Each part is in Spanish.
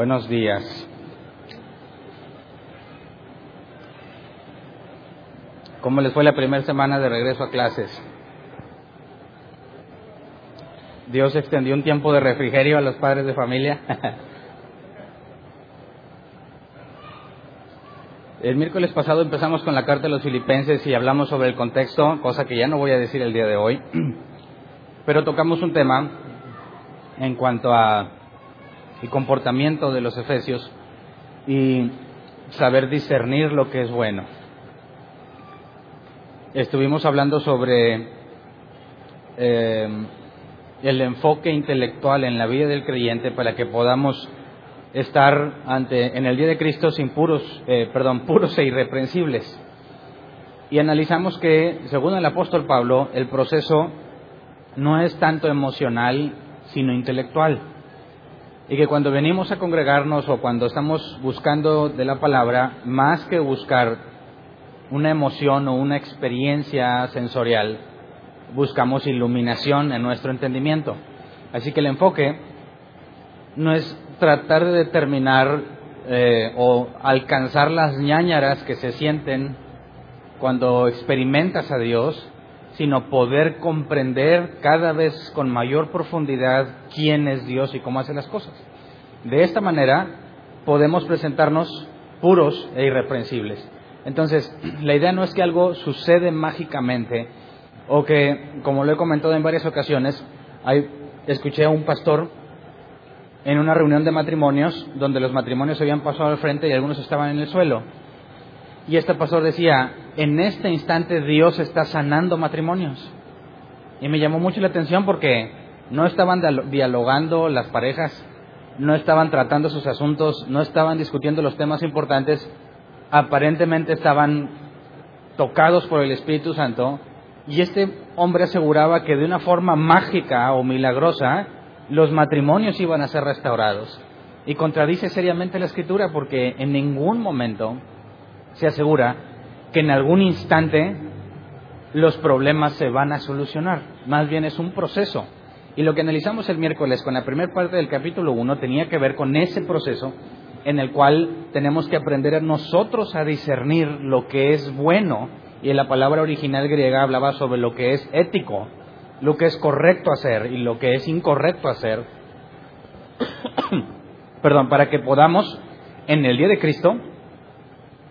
Buenos días. ¿Cómo les fue la primera semana de regreso a clases? Dios extendió un tiempo de refrigerio a los padres de familia. El miércoles pasado empezamos con la carta de los filipenses y hablamos sobre el contexto, cosa que ya no voy a decir el día de hoy, pero tocamos un tema en cuanto a el comportamiento de los efesios y saber discernir lo que es bueno. Estuvimos hablando sobre eh, el enfoque intelectual en la vida del creyente para que podamos estar ante en el día de Cristo sin puros, eh, perdón, puros e irreprensibles. Y analizamos que, según el apóstol Pablo, el proceso no es tanto emocional, sino intelectual. Y que cuando venimos a congregarnos o cuando estamos buscando de la palabra, más que buscar una emoción o una experiencia sensorial, buscamos iluminación en nuestro entendimiento. Así que el enfoque no es tratar de determinar eh, o alcanzar las ñañaras que se sienten cuando experimentas a Dios, sino poder comprender cada vez con mayor profundidad quién es Dios y cómo hace las cosas. De esta manera podemos presentarnos puros e irreprensibles. Entonces, la idea no es que algo sucede mágicamente o que, como lo he comentado en varias ocasiones, escuché a un pastor en una reunión de matrimonios donde los matrimonios habían pasado al frente y algunos estaban en el suelo. Y este pastor decía, en este instante Dios está sanando matrimonios. Y me llamó mucho la atención porque no estaban dialogando las parejas, no estaban tratando sus asuntos, no estaban discutiendo los temas importantes, aparentemente estaban tocados por el Espíritu Santo. Y este hombre aseguraba que de una forma mágica o milagrosa, los matrimonios iban a ser restaurados. Y contradice seriamente la escritura porque en ningún momento se asegura que en algún instante los problemas se van a solucionar. Más bien es un proceso. Y lo que analizamos el miércoles con la primera parte del capítulo 1 tenía que ver con ese proceso en el cual tenemos que aprender nosotros a discernir lo que es bueno. Y en la palabra original griega hablaba sobre lo que es ético, lo que es correcto hacer y lo que es incorrecto hacer, perdón, para que podamos en el día de Cristo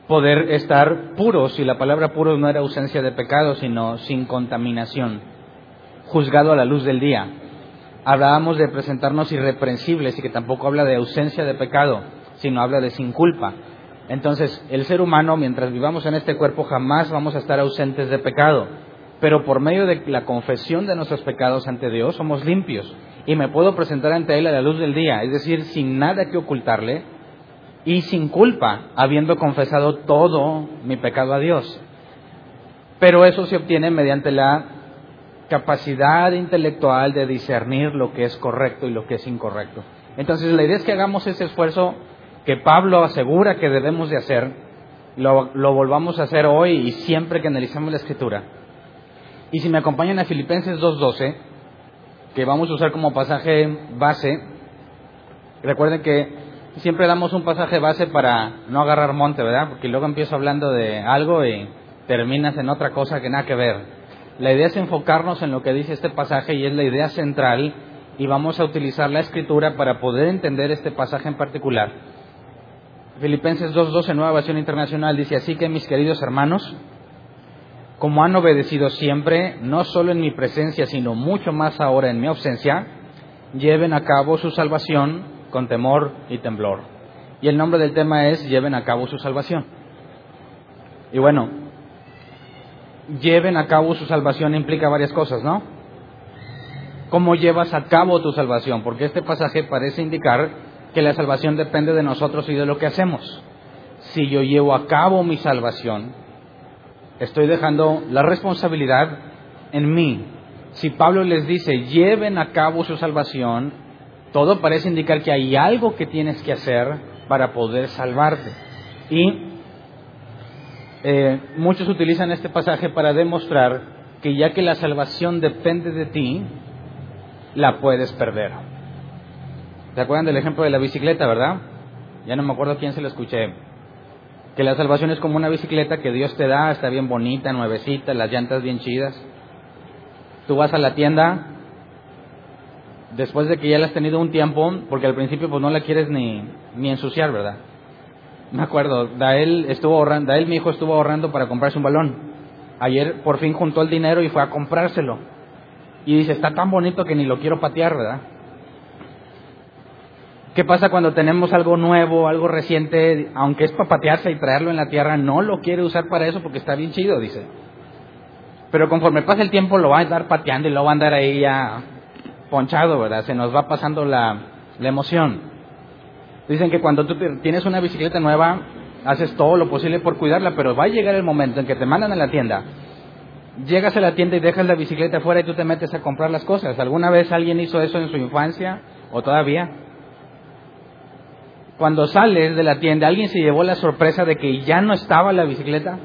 poder estar puros, y la palabra puros no era ausencia de pecado, sino sin contaminación, juzgado a la luz del día. Hablábamos de presentarnos irreprensibles y que tampoco habla de ausencia de pecado, sino habla de sin culpa. Entonces, el ser humano, mientras vivamos en este cuerpo, jamás vamos a estar ausentes de pecado pero por medio de la confesión de nuestros pecados ante Dios somos limpios y me puedo presentar ante Él a la luz del día, es decir, sin nada que ocultarle y sin culpa, habiendo confesado todo mi pecado a Dios. Pero eso se obtiene mediante la capacidad intelectual de discernir lo que es correcto y lo que es incorrecto. Entonces la idea es que hagamos ese esfuerzo que Pablo asegura que debemos de hacer, lo, lo volvamos a hacer hoy y siempre que analizamos la escritura y si me acompañan a Filipenses 2.12, que vamos a usar como pasaje base, recuerden que siempre damos un pasaje base para no agarrar monte, ¿verdad? Porque luego empiezo hablando de algo y terminas en otra cosa que nada que ver. La idea es enfocarnos en lo que dice este pasaje y es la idea central y vamos a utilizar la escritura para poder entender este pasaje en particular. Filipenses 2.12, nueva versión internacional, dice así que mis queridos hermanos, como han obedecido siempre, no solo en mi presencia, sino mucho más ahora en mi ausencia, lleven a cabo su salvación con temor y temblor. Y el nombre del tema es lleven a cabo su salvación. Y bueno, lleven a cabo su salvación implica varias cosas, ¿no? ¿Cómo llevas a cabo tu salvación? Porque este pasaje parece indicar que la salvación depende de nosotros y de lo que hacemos. Si yo llevo a cabo mi salvación, estoy dejando la responsabilidad en mí. Si Pablo les dice, lleven a cabo su salvación, todo parece indicar que hay algo que tienes que hacer para poder salvarte. Y eh, muchos utilizan este pasaje para demostrar que ya que la salvación depende de ti, la puedes perder. ¿Se acuerdan del ejemplo de la bicicleta, verdad? ya no me acuerdo quién se lo escuché, que la salvación es como una bicicleta que Dios te da, está bien bonita, nuevecita, las llantas bien chidas. Tú vas a la tienda, después de que ya la has tenido un tiempo, porque al principio pues no la quieres ni, ni ensuciar, ¿verdad? Me acuerdo, Dael estuvo ahorrando, Dael mi hijo estuvo ahorrando para comprarse un balón. Ayer por fin juntó el dinero y fue a comprárselo. Y dice, está tan bonito que ni lo quiero patear, ¿verdad? ¿Qué pasa cuando tenemos algo nuevo, algo reciente, aunque es para patearse y traerlo en la tierra, no lo quiere usar para eso porque está bien chido, dice. Pero conforme pasa el tiempo lo va a estar pateando y lo va a andar ahí ya ponchado, ¿verdad? Se nos va pasando la, emoción. Dicen que cuando tú tienes una bicicleta nueva, haces todo lo posible por cuidarla, pero va a llegar el momento en que te mandan a la tienda. Llegas a la tienda y dejas la bicicleta afuera y tú te metes a comprar las cosas. ¿Alguna vez alguien hizo eso en su infancia o todavía? Cuando sales de la tienda, ¿alguien se llevó la sorpresa de que ya no estaba la bicicleta?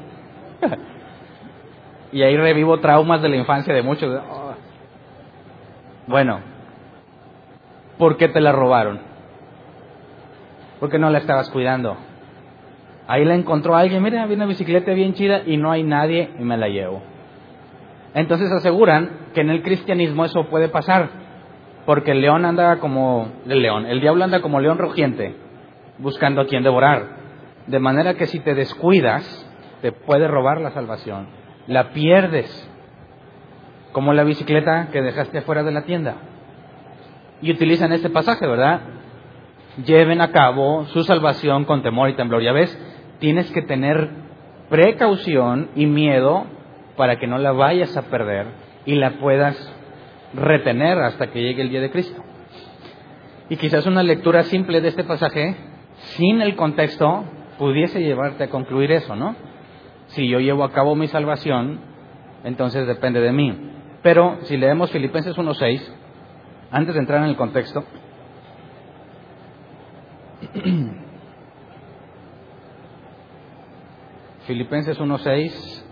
y ahí revivo traumas de la infancia de muchos. Bueno, ¿por qué te la robaron? Porque no la estabas cuidando. Ahí la encontró alguien, mira, había una bicicleta bien chida y no hay nadie y me la llevo. Entonces aseguran que en el cristianismo eso puede pasar, porque el león anda como el león, el diablo anda como león rugiente buscando a quien devorar. De manera que si te descuidas, te puede robar la salvación. La pierdes, como la bicicleta que dejaste fuera de la tienda. Y utilizan este pasaje, ¿verdad? Lleven a cabo su salvación con temor y temblor. Ya ves, tienes que tener precaución y miedo para que no la vayas a perder y la puedas retener hasta que llegue el día de Cristo. Y quizás una lectura simple de este pasaje sin el contexto pudiese llevarte a concluir eso, ¿no? Si yo llevo a cabo mi salvación, entonces depende de mí. Pero si leemos Filipenses 1.6, antes de entrar en el contexto, Filipenses 1.6,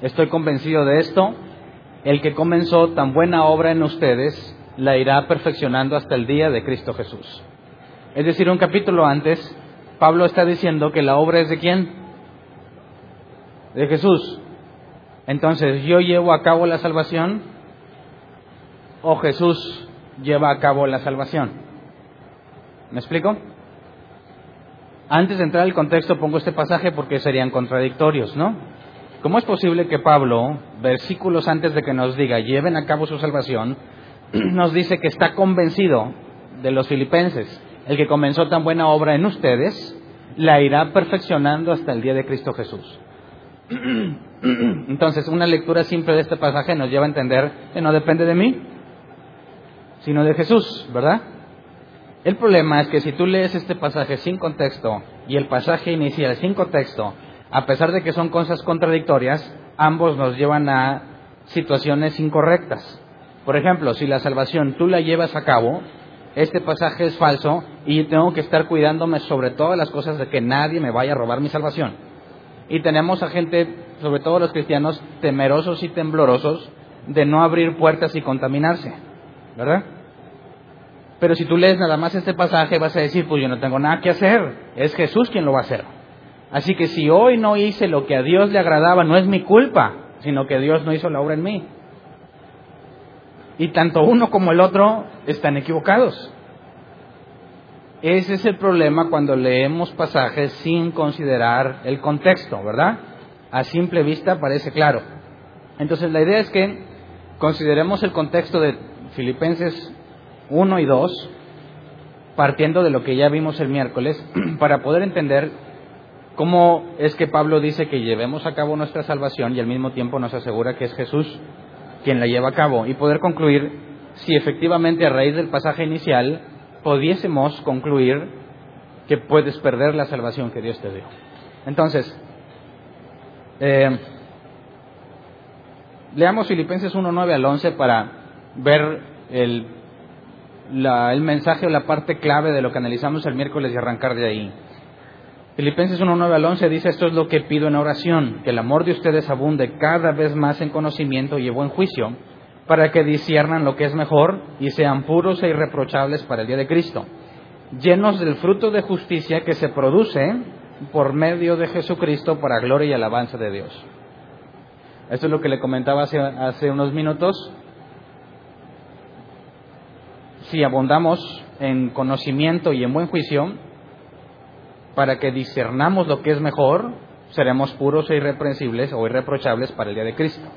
estoy convencido de esto, el que comenzó tan buena obra en ustedes, la irá perfeccionando hasta el día de Cristo Jesús. Es decir, un capítulo antes, Pablo está diciendo que la obra es de quién? De Jesús. Entonces, ¿yo llevo a cabo la salvación o Jesús lleva a cabo la salvación? ¿Me explico? Antes de entrar al contexto pongo este pasaje porque serían contradictorios, ¿no? ¿Cómo es posible que Pablo, versículos antes de que nos diga lleven a cabo su salvación, nos dice que está convencido de los filipenses el que comenzó tan buena obra en ustedes, la irá perfeccionando hasta el día de Cristo Jesús. Entonces, una lectura simple de este pasaje nos lleva a entender que no depende de mí, sino de Jesús, ¿verdad? El problema es que si tú lees este pasaje sin contexto y el pasaje inicial sin contexto, a pesar de que son cosas contradictorias, ambos nos llevan a situaciones incorrectas. Por ejemplo, si la salvación tú la llevas a cabo, este pasaje es falso y tengo que estar cuidándome sobre todas las cosas de que nadie me vaya a robar mi salvación. Y tenemos a gente, sobre todo los cristianos, temerosos y temblorosos de no abrir puertas y contaminarse, ¿verdad? Pero si tú lees nada más este pasaje vas a decir, pues yo no tengo nada que hacer, es Jesús quien lo va a hacer. Así que si hoy no hice lo que a Dios le agradaba, no es mi culpa, sino que Dios no hizo la obra en mí. Y tanto uno como el otro están equivocados. Ese es el problema cuando leemos pasajes sin considerar el contexto, ¿verdad? A simple vista parece claro. Entonces la idea es que consideremos el contexto de Filipenses 1 y 2, partiendo de lo que ya vimos el miércoles, para poder entender cómo es que Pablo dice que llevemos a cabo nuestra salvación y al mismo tiempo nos asegura que es Jesús quien la lleva a cabo y poder concluir si efectivamente a raíz del pasaje inicial pudiésemos concluir que puedes perder la salvación que Dios te dio. Entonces, eh, leamos Filipenses 1, 9 al 11 para ver el, el mensaje o la parte clave de lo que analizamos el miércoles y arrancar de ahí. Filipenses 1, 9 al 11 dice, esto es lo que pido en oración, que el amor de ustedes abunde cada vez más en conocimiento y en buen juicio, para que disciernan lo que es mejor y sean puros e irreprochables para el día de Cristo, llenos del fruto de justicia que se produce por medio de Jesucristo para gloria y alabanza de Dios. Esto es lo que le comentaba hace, hace unos minutos. Si abundamos en conocimiento y en buen juicio, para que discernamos lo que es mejor, seremos puros e irreprensibles o irreprochables para el día de Cristo.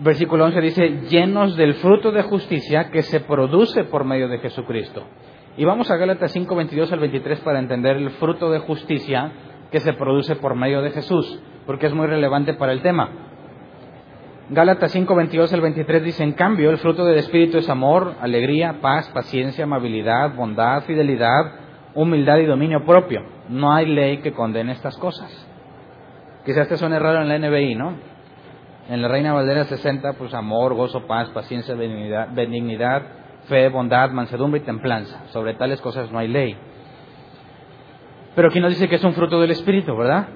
Versículo 11 dice, llenos del fruto de justicia que se produce por medio de Jesucristo. Y vamos a Gálatas 5, 22 al 23 para entender el fruto de justicia que se produce por medio de Jesús, porque es muy relevante para el tema. Gálatas 5, 22 al 23 dice, en cambio, el fruto del Espíritu es amor, alegría, paz, paciencia, amabilidad, bondad, fidelidad, humildad y dominio propio. No hay ley que condene estas cosas. Quizás este suene raro en la NBI, ¿no? En la Reina Valdera 60, pues amor, gozo, paz, paciencia, benignidad, benignidad fe, bondad, mansedumbre y templanza. Sobre tales cosas no hay ley. Pero aquí nos dice que es un fruto del Espíritu, ¿verdad?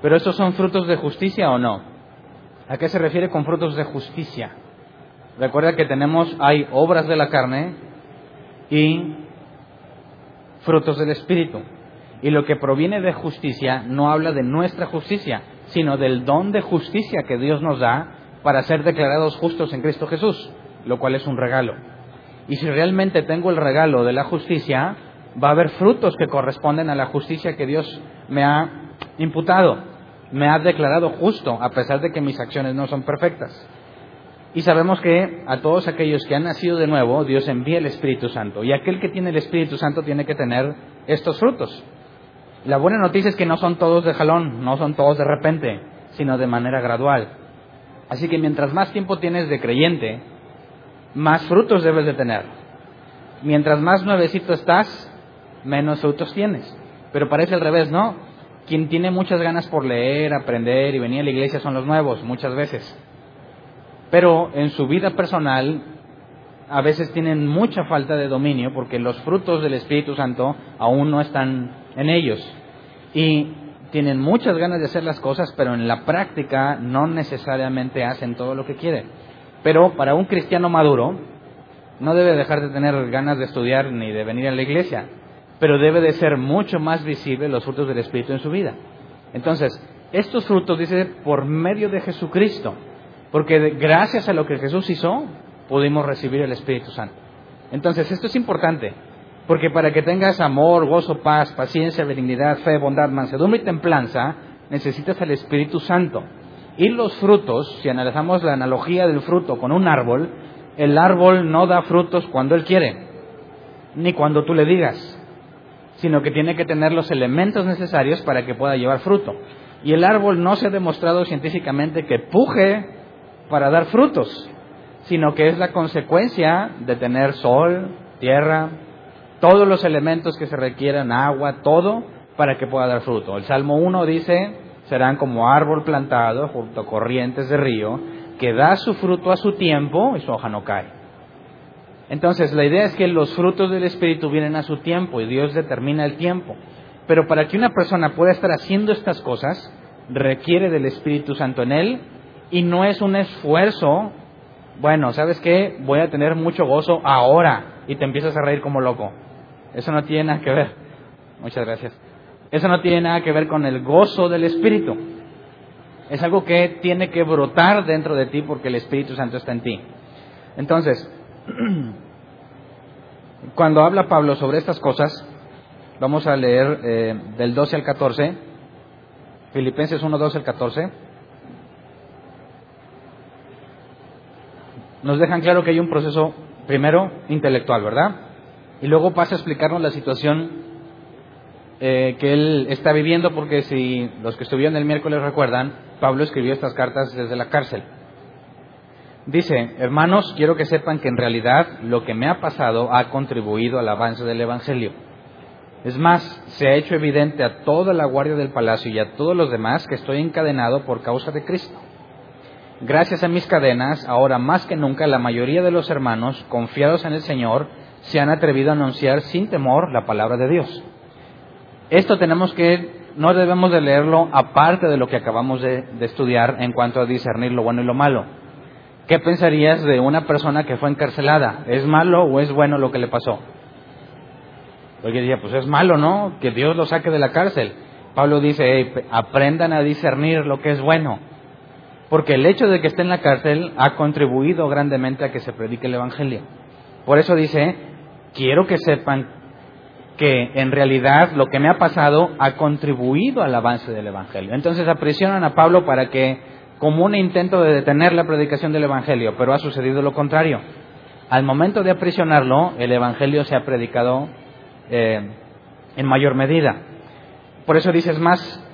Pero estos son frutos de justicia o no? ¿A qué se refiere con frutos de justicia? Recuerda que tenemos, hay obras de la carne y frutos del Espíritu. Y lo que proviene de justicia no habla de nuestra justicia, sino del don de justicia que Dios nos da para ser declarados justos en Cristo Jesús, lo cual es un regalo. Y si realmente tengo el regalo de la justicia, va a haber frutos que corresponden a la justicia que Dios me ha imputado, me ha declarado justo, a pesar de que mis acciones no son perfectas. Y sabemos que a todos aquellos que han nacido de nuevo, Dios envía el Espíritu Santo. Y aquel que tiene el Espíritu Santo tiene que tener estos frutos. La buena noticia es que no son todos de jalón, no son todos de repente, sino de manera gradual. Así que mientras más tiempo tienes de creyente, más frutos debes de tener. Mientras más nuevecito estás, menos frutos tienes. Pero parece al revés, ¿no? Quien tiene muchas ganas por leer, aprender y venir a la iglesia son los nuevos, muchas veces. Pero en su vida personal, a veces tienen mucha falta de dominio porque los frutos del Espíritu Santo aún no están en ellos. Y tienen muchas ganas de hacer las cosas, pero en la práctica no necesariamente hacen todo lo que quieren. Pero para un cristiano maduro, no debe dejar de tener ganas de estudiar ni de venir a la iglesia, pero debe de ser mucho más visible los frutos del Espíritu en su vida. Entonces, estos frutos, dice, por medio de Jesucristo, porque gracias a lo que Jesús hizo, pudimos recibir el Espíritu Santo. Entonces, esto es importante, porque para que tengas amor, gozo, paz, paciencia, benignidad, fe, bondad, mansedumbre y templanza, necesitas el Espíritu Santo. Y los frutos, si analizamos la analogía del fruto con un árbol, el árbol no da frutos cuando él quiere, ni cuando tú le digas, sino que tiene que tener los elementos necesarios para que pueda llevar fruto. Y el árbol no se ha demostrado científicamente que puje para dar frutos, sino que es la consecuencia de tener sol, tierra, todos los elementos que se requieran, agua, todo, para que pueda dar fruto. El Salmo 1 dice, serán como árbol plantado junto a corrientes de río, que da su fruto a su tiempo y su hoja no cae. Entonces, la idea es que los frutos del Espíritu vienen a su tiempo y Dios determina el tiempo. Pero para que una persona pueda estar haciendo estas cosas, requiere del Espíritu Santo en él y no es un esfuerzo, bueno, ¿sabes qué? Voy a tener mucho gozo ahora y te empiezas a reír como loco. Eso no tiene nada que ver. Muchas gracias. Eso no tiene nada que ver con el gozo del Espíritu. Es algo que tiene que brotar dentro de ti porque el Espíritu Santo está en ti. Entonces, cuando habla Pablo sobre estas cosas, vamos a leer eh, del 12 al 14, Filipenses 1, 12 al 14. Nos dejan claro que hay un proceso, primero, intelectual, ¿verdad? Y luego pasa a explicarnos la situación eh, que él está viviendo, porque si los que estuvieron el miércoles recuerdan, Pablo escribió estas cartas desde la cárcel. Dice, hermanos, quiero que sepan que en realidad lo que me ha pasado ha contribuido al avance del Evangelio. Es más, se ha hecho evidente a toda la guardia del palacio y a todos los demás que estoy encadenado por causa de Cristo. Gracias a mis cadenas, ahora más que nunca la mayoría de los hermanos, confiados en el Señor, se han atrevido a anunciar sin temor la palabra de Dios. Esto tenemos que, no debemos de leerlo aparte de lo que acabamos de, estudiar en cuanto a discernir lo bueno y lo malo. ¿Qué pensarías de una persona que fue encarcelada? ¿Es malo o es bueno lo que le pasó? Porque decía, pues es malo, ¿no? Que Dios lo saque de la cárcel. Pablo dice, aprendan a discernir lo que es bueno. Porque el hecho de que esté en la cárcel ha contribuido grandemente a que se predique el Evangelio. Por eso dice, quiero que sepan que en realidad lo que me ha pasado ha contribuido al avance del Evangelio. Entonces aprisionan a Pablo para que, como un intento de detener la predicación del Evangelio, pero ha sucedido lo contrario. Al momento de aprisionarlo, el Evangelio se ha predicado eh, en mayor medida. Por eso dices más,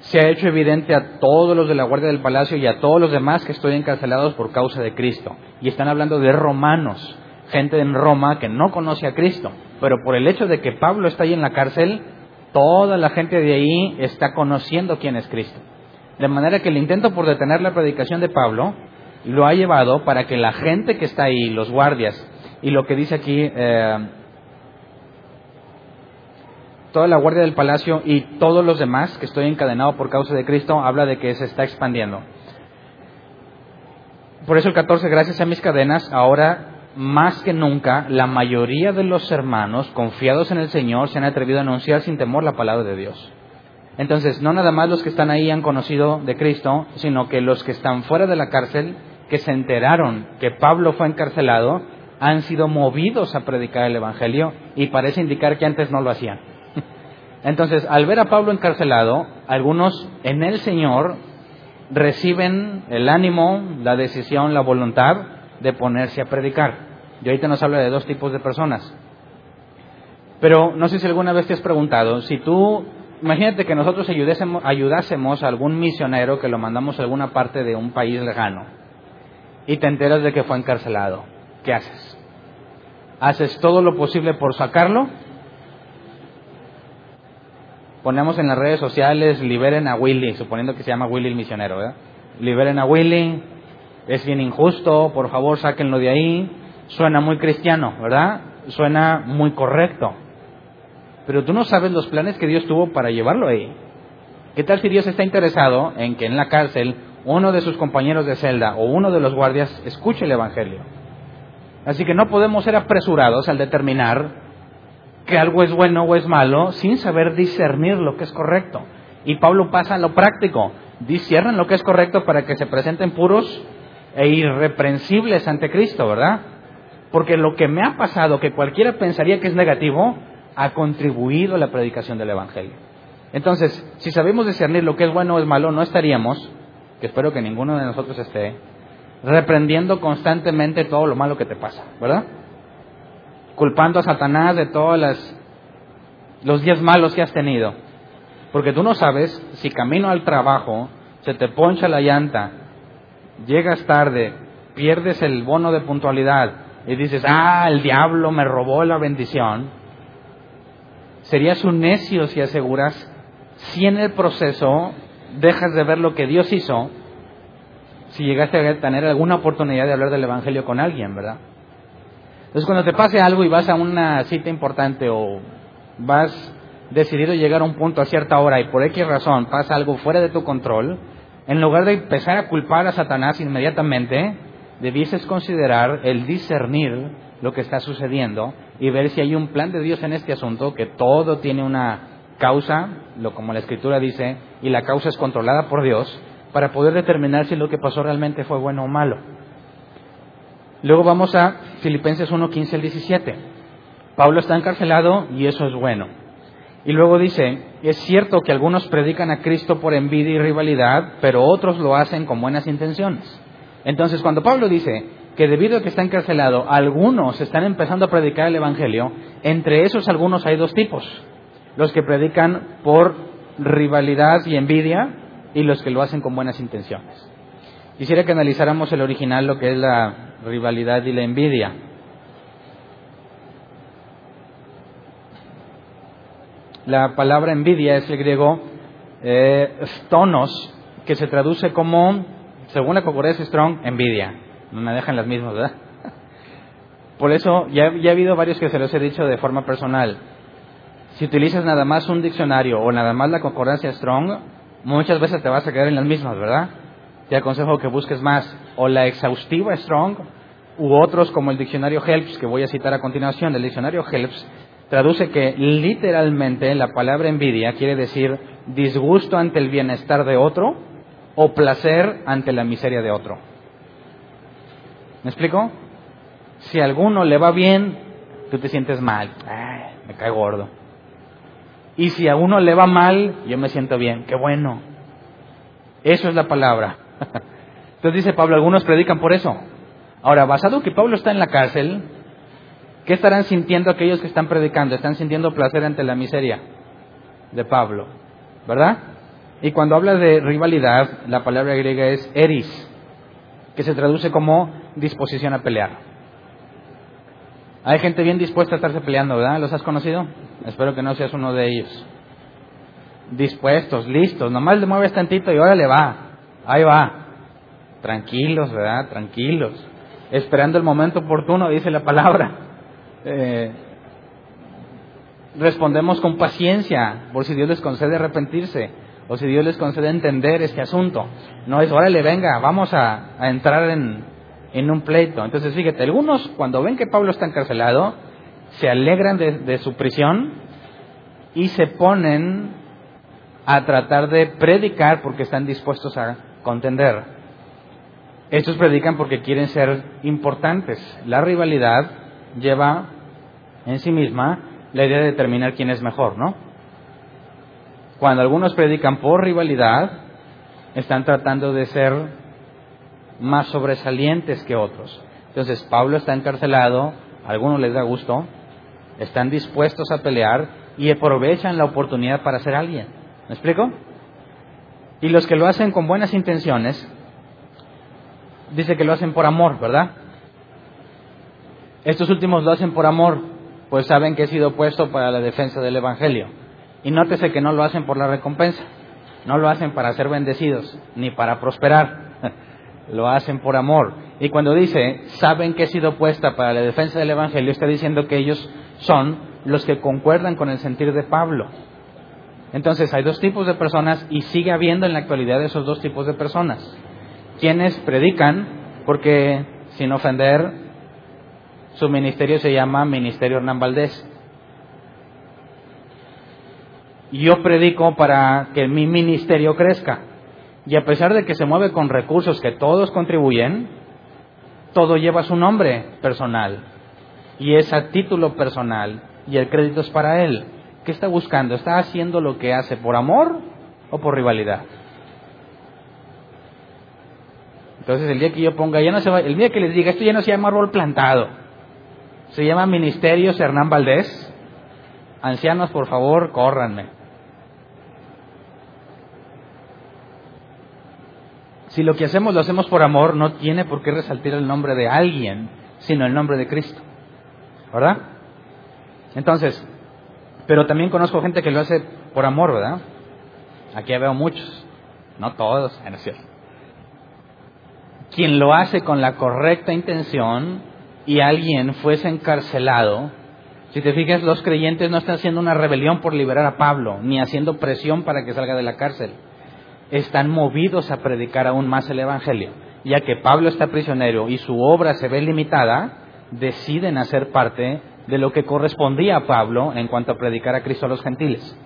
se ha hecho evidente a todos los de la Guardia del Palacio y a todos los demás que estoy encarcelados por causa de Cristo. Y están hablando de romanos, gente en Roma que no conoce a Cristo. Pero por el hecho de que Pablo está ahí en la cárcel, toda la gente de ahí está conociendo quién es Cristo. De manera que el intento por detener la predicación de Pablo lo ha llevado para que la gente que está ahí, los guardias, y lo que dice aquí eh, toda la guardia del palacio y todos los demás que estoy encadenado por causa de Cristo, habla de que se está expandiendo. Por eso el 14, gracias a mis cadenas, ahora más que nunca, la mayoría de los hermanos confiados en el Señor se han atrevido a anunciar sin temor la palabra de Dios. Entonces, no nada más los que están ahí han conocido de Cristo, sino que los que están fuera de la cárcel, que se enteraron que Pablo fue encarcelado, han sido movidos a predicar el Evangelio y parece indicar que antes no lo hacían. Entonces, al ver a Pablo encarcelado, algunos en el Señor reciben el ánimo, la decisión, la voluntad de ponerse a predicar. Y ahorita nos habla de dos tipos de personas. Pero no sé si alguna vez te has preguntado, si tú, imagínate que nosotros ayudásemos, ayudásemos a algún misionero que lo mandamos a alguna parte de un país lejano y te enteras de que fue encarcelado, ¿qué haces? ¿Haces todo lo posible por sacarlo? ponemos en las redes sociales, liberen a Willy, suponiendo que se llama Willy el misionero, ¿verdad? Liberen a Willy, es bien injusto, por favor sáquenlo de ahí. Suena muy cristiano, ¿verdad? Suena muy correcto. Pero tú no sabes los planes que Dios tuvo para llevarlo ahí. ¿Qué tal si Dios está interesado en que en la cárcel uno de sus compañeros de celda o uno de los guardias escuche el Evangelio? Así que no podemos ser apresurados al determinar que algo es bueno o es malo sin saber discernir lo que es correcto. Y Pablo pasa a lo práctico. Disciernen lo que es correcto para que se presenten puros e irreprensibles ante Cristo, ¿verdad? Porque lo que me ha pasado, que cualquiera pensaría que es negativo, ha contribuido a la predicación del Evangelio. Entonces, si sabemos discernir lo que es bueno o es malo, no estaríamos, que espero que ninguno de nosotros esté, reprendiendo constantemente todo lo malo que te pasa, ¿verdad? culpando a Satanás de todos los días malos que has tenido. Porque tú no sabes si camino al trabajo se te poncha la llanta, llegas tarde, pierdes el bono de puntualidad y dices, ah, el diablo me robó la bendición. Serías un necio si aseguras si en el proceso dejas de ver lo que Dios hizo, si llegaste a tener alguna oportunidad de hablar del Evangelio con alguien, ¿verdad? Entonces, cuando te pase algo y vas a una cita importante o vas decidido llegar a un punto a cierta hora y por X razón pasa algo fuera de tu control, en lugar de empezar a culpar a Satanás inmediatamente, debieses considerar el discernir lo que está sucediendo y ver si hay un plan de Dios en este asunto, que todo tiene una causa, lo como la escritura dice, y la causa es controlada por Dios, para poder determinar si lo que pasó realmente fue bueno o malo. Luego vamos a Filipenses 1, 15 al 17. Pablo está encarcelado y eso es bueno. Y luego dice, es cierto que algunos predican a Cristo por envidia y rivalidad, pero otros lo hacen con buenas intenciones. Entonces, cuando Pablo dice que debido a que está encarcelado, algunos están empezando a predicar el Evangelio, entre esos algunos hay dos tipos. Los que predican por rivalidad y envidia y los que lo hacen con buenas intenciones. Quisiera que analizáramos el original, lo que es la rivalidad y la envidia. La palabra envidia es el griego eh, stonos, que se traduce como, según la concurrencia Strong, envidia. No me dejan las mismas, ¿verdad? Por eso ya, ya ha habido varios que se los he dicho de forma personal. Si utilizas nada más un diccionario o nada más la concordancia Strong, muchas veces te vas a quedar en las mismas, ¿verdad? te aconsejo que busques más o la exhaustiva Strong u otros como el diccionario Helps, que voy a citar a continuación. El diccionario Helps traduce que literalmente la palabra envidia quiere decir disgusto ante el bienestar de otro o placer ante la miseria de otro. ¿Me explico? Si a alguno le va bien, tú te sientes mal. me cae gordo. Y si a uno le va mal, yo me siento bien. Qué bueno. Eso es la palabra. Entonces dice Pablo, algunos predican por eso. Ahora, basado que Pablo está en la cárcel, ¿qué estarán sintiendo aquellos que están predicando? Están sintiendo placer ante la miseria de Pablo, ¿verdad? Y cuando habla de rivalidad, la palabra griega es eris, que se traduce como disposición a pelear. Hay gente bien dispuesta a estarse peleando, ¿verdad? ¿Los has conocido? Espero que no seas uno de ellos. Dispuestos, listos, nomás le mueves tantito y ahora le va, ahí va. Tranquilos, ¿verdad? Tranquilos. Esperando el momento oportuno, dice la palabra. Eh, respondemos con paciencia, por si Dios les concede arrepentirse, o si Dios les concede entender este asunto. No es, órale, venga, vamos a, entrar en, en, un pleito. Entonces, fíjate, algunos cuando ven que Pablo está encarcelado, se alegran de su prisión y se ponen a tratar de predicar porque están dispuestos a contender. Estos predican porque quieren ser importantes. La rivalidad lleva en sí misma la idea de determinar quién es mejor, ¿no? Cuando algunos predican por rivalidad, están tratando de ser más sobresalientes que otros. Entonces, Pablo está encarcelado, a algunos les da gusto, están dispuestos a pelear y aprovechan la oportunidad para ser alguien. ¿Me explico? Y los que lo hacen con buenas intenciones dice que lo hacen por amor, ¿verdad? Estos últimos lo hacen por amor, pues saben que he sido puesto para la defensa del Evangelio. Y nótese que no lo hacen por la recompensa, no lo hacen para ser bendecidos, ni para prosperar, lo hacen por amor. Y cuando dice, saben que he sido puesta para la defensa del Evangelio, está diciendo que ellos son los que concuerdan con el sentir de Pablo. Entonces hay dos tipos de personas y sigue habiendo en la actualidad esos dos tipos de personas quienes predican, porque sin ofender, su ministerio se llama Ministerio Hernán Valdés. Yo predico para que mi ministerio crezca. Y a pesar de que se mueve con recursos que todos contribuyen, todo lleva su nombre personal. Y es a título personal. Y el crédito es para él. ¿Qué está buscando? ¿Está haciendo lo que hace por amor o por rivalidad? Entonces el día que yo ponga, ya no se va, el día que les diga, esto ya no se llama árbol plantado, se llama Ministerios Hernán Valdés. Ancianos, por favor, córranme. Si lo que hacemos lo hacemos por amor, no tiene por qué resaltar el nombre de alguien, sino el nombre de Cristo. ¿Verdad? Entonces, pero también conozco gente que lo hace por amor, ¿verdad? Aquí veo muchos, no todos, en cierto quien lo hace con la correcta intención y alguien fuese encarcelado, si te fijas, los creyentes no están haciendo una rebelión por liberar a Pablo, ni haciendo presión para que salga de la cárcel. Están movidos a predicar aún más el Evangelio. Ya que Pablo está prisionero y su obra se ve limitada, deciden hacer parte de lo que correspondía a Pablo en cuanto a predicar a Cristo a los gentiles.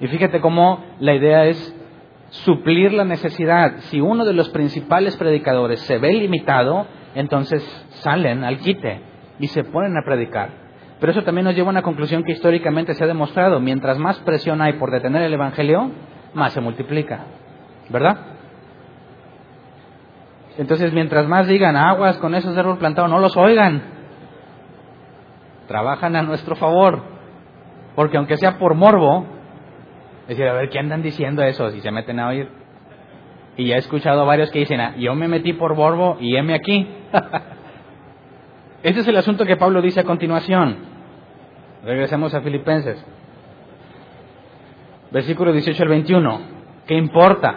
Y fíjate cómo la idea es suplir la necesidad. Si uno de los principales predicadores se ve limitado, entonces salen al quite y se ponen a predicar. Pero eso también nos lleva a una conclusión que históricamente se ha demostrado. Mientras más presión hay por detener el Evangelio, más se multiplica. ¿Verdad? Entonces, mientras más digan aguas con esos árboles plantados, no los oigan. Trabajan a nuestro favor. Porque aunque sea por morbo, es decir, a ver, ¿qué andan diciendo eso? Si se meten a oír. Y ya he escuchado varios que dicen, ah, yo me metí por Borbo y heme aquí. Ese es el asunto que Pablo dice a continuación. Regresemos a Filipenses. Versículo 18 al 21. ¿Qué importa?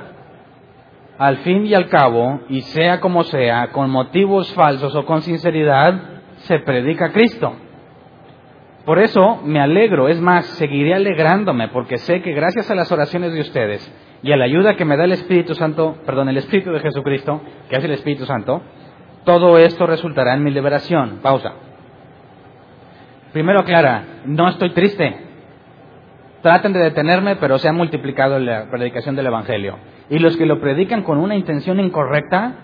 Al fin y al cabo, y sea como sea, con motivos falsos o con sinceridad, se predica Cristo por eso me alegro, es más, seguiré alegrándome porque sé que gracias a las oraciones de ustedes y a la ayuda que me da el Espíritu Santo, perdón, el Espíritu de Jesucristo, que hace el Espíritu Santo, todo esto resultará en mi liberación. Pausa. Primero aclara, no estoy triste. Traten de detenerme, pero se ha multiplicado la predicación del Evangelio. Y los que lo predican con una intención incorrecta,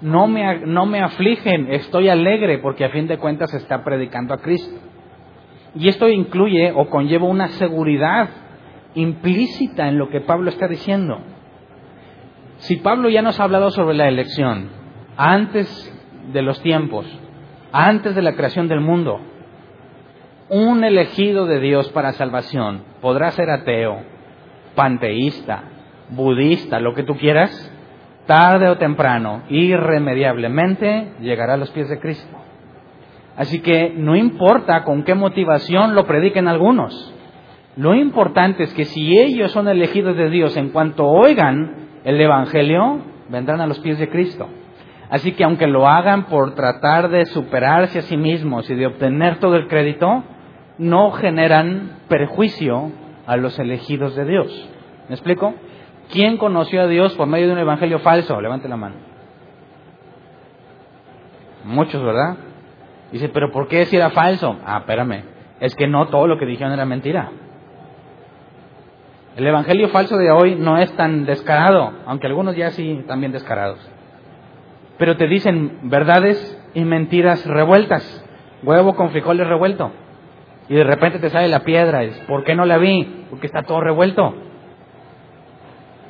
no me, no me afligen, estoy alegre porque a fin de cuentas se está predicando a Cristo. Y esto incluye o conlleva una seguridad implícita en lo que Pablo está diciendo. Si Pablo ya nos ha hablado sobre la elección antes de los tiempos, antes de la creación del mundo, un elegido de Dios para salvación podrá ser ateo, panteísta, budista, lo que tú quieras, tarde o temprano, irremediablemente llegará a los pies de Cristo. Así que no importa con qué motivación lo prediquen algunos. Lo importante es que si ellos son elegidos de Dios en cuanto oigan el Evangelio, vendrán a los pies de Cristo. Así que aunque lo hagan por tratar de superarse a sí mismos y de obtener todo el crédito, no generan perjuicio a los elegidos de Dios. ¿Me explico? ¿Quién conoció a Dios por medio de un evangelio falso? Levante la mano. Muchos, ¿verdad? Dice, pero ¿por qué si era falso? Ah, espérame, es que no todo lo que dijeron era mentira. El evangelio falso de hoy no es tan descarado, aunque algunos ya sí también descarados. Pero te dicen verdades y mentiras revueltas, huevo con frijoles revuelto. Y de repente te sale la piedra, es, ¿por qué no la vi? Porque está todo revuelto.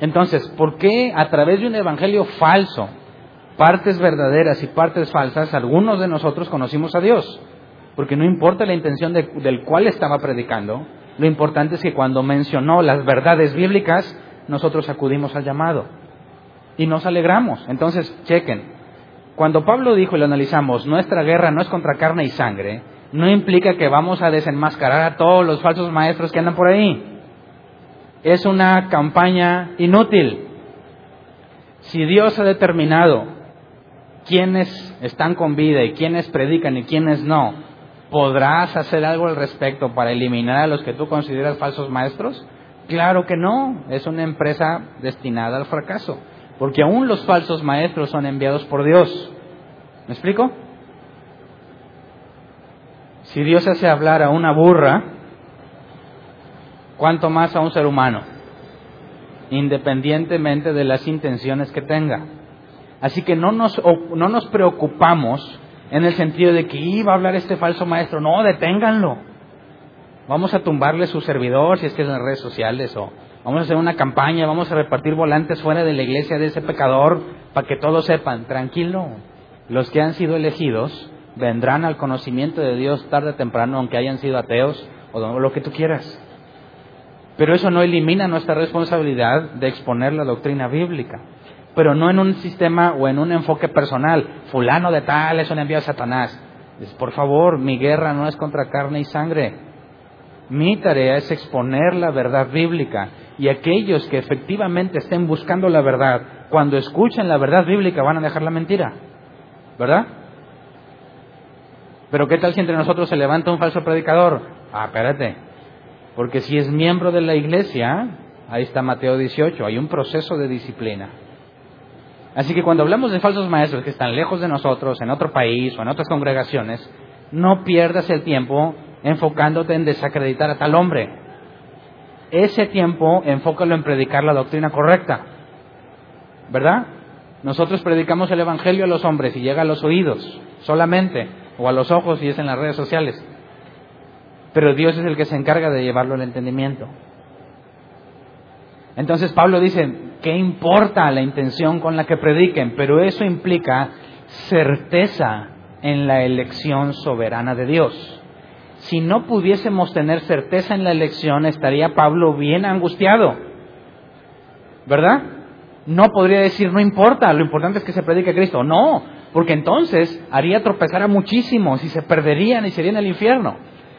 Entonces, ¿por qué a través de un evangelio falso partes verdaderas y partes falsas, algunos de nosotros conocimos a Dios. Porque no importa la intención del cual estaba predicando, lo importante es que cuando mencionó las verdades bíblicas, nosotros acudimos al llamado y nos alegramos. Entonces, chequen, cuando Pablo dijo y lo analizamos, nuestra guerra no es contra carne y sangre, no implica que vamos a desenmascarar a todos los falsos maestros que andan por ahí. Es una campaña inútil. Si Dios ha determinado quiénes están con vida y quiénes predican y quiénes no, ¿podrás hacer algo al respecto para eliminar a los que tú consideras falsos maestros? Claro que no, es una empresa destinada al fracaso, porque aún los falsos maestros son enviados por Dios. ¿Me explico? Si Dios hace hablar a una burra, ¿cuánto más a un ser humano? Independientemente de las intenciones que tenga. Así que no nos, no nos preocupamos en el sentido de que iba a hablar este falso maestro. No, deténganlo. Vamos a tumbarle su servidor si es que es en redes sociales o vamos a hacer una campaña, vamos a repartir volantes fuera de la iglesia de ese pecador para que todos sepan, tranquilo, los que han sido elegidos vendrán al conocimiento de Dios tarde o temprano, aunque hayan sido ateos o lo que tú quieras. Pero eso no elimina nuestra responsabilidad de exponer la doctrina bíblica pero no en un sistema o en un enfoque personal. Fulano de tal es un envío a Satanás. por favor, mi guerra no es contra carne y sangre. Mi tarea es exponer la verdad bíblica y aquellos que efectivamente estén buscando la verdad, cuando escuchen la verdad bíblica van a dejar la mentira. ¿Verdad? Pero ¿qué tal si entre nosotros se levanta un falso predicador? Ah, espérate. Porque si es miembro de la iglesia, ahí está Mateo 18, hay un proceso de disciplina. Así que cuando hablamos de falsos maestros que están lejos de nosotros, en otro país o en otras congregaciones, no pierdas el tiempo enfocándote en desacreditar a tal hombre. Ese tiempo enfócalo en predicar la doctrina correcta. ¿Verdad? Nosotros predicamos el Evangelio a los hombres y llega a los oídos solamente, o a los ojos y es en las redes sociales. Pero Dios es el que se encarga de llevarlo al entendimiento. Entonces Pablo dice, ¿qué importa la intención con la que prediquen? Pero eso implica certeza en la elección soberana de Dios. Si no pudiésemos tener certeza en la elección, estaría Pablo bien angustiado. ¿Verdad? No podría decir, no importa, lo importante es que se predique Cristo. No, porque entonces haría tropezar a muchísimos y se perderían y serían el infierno.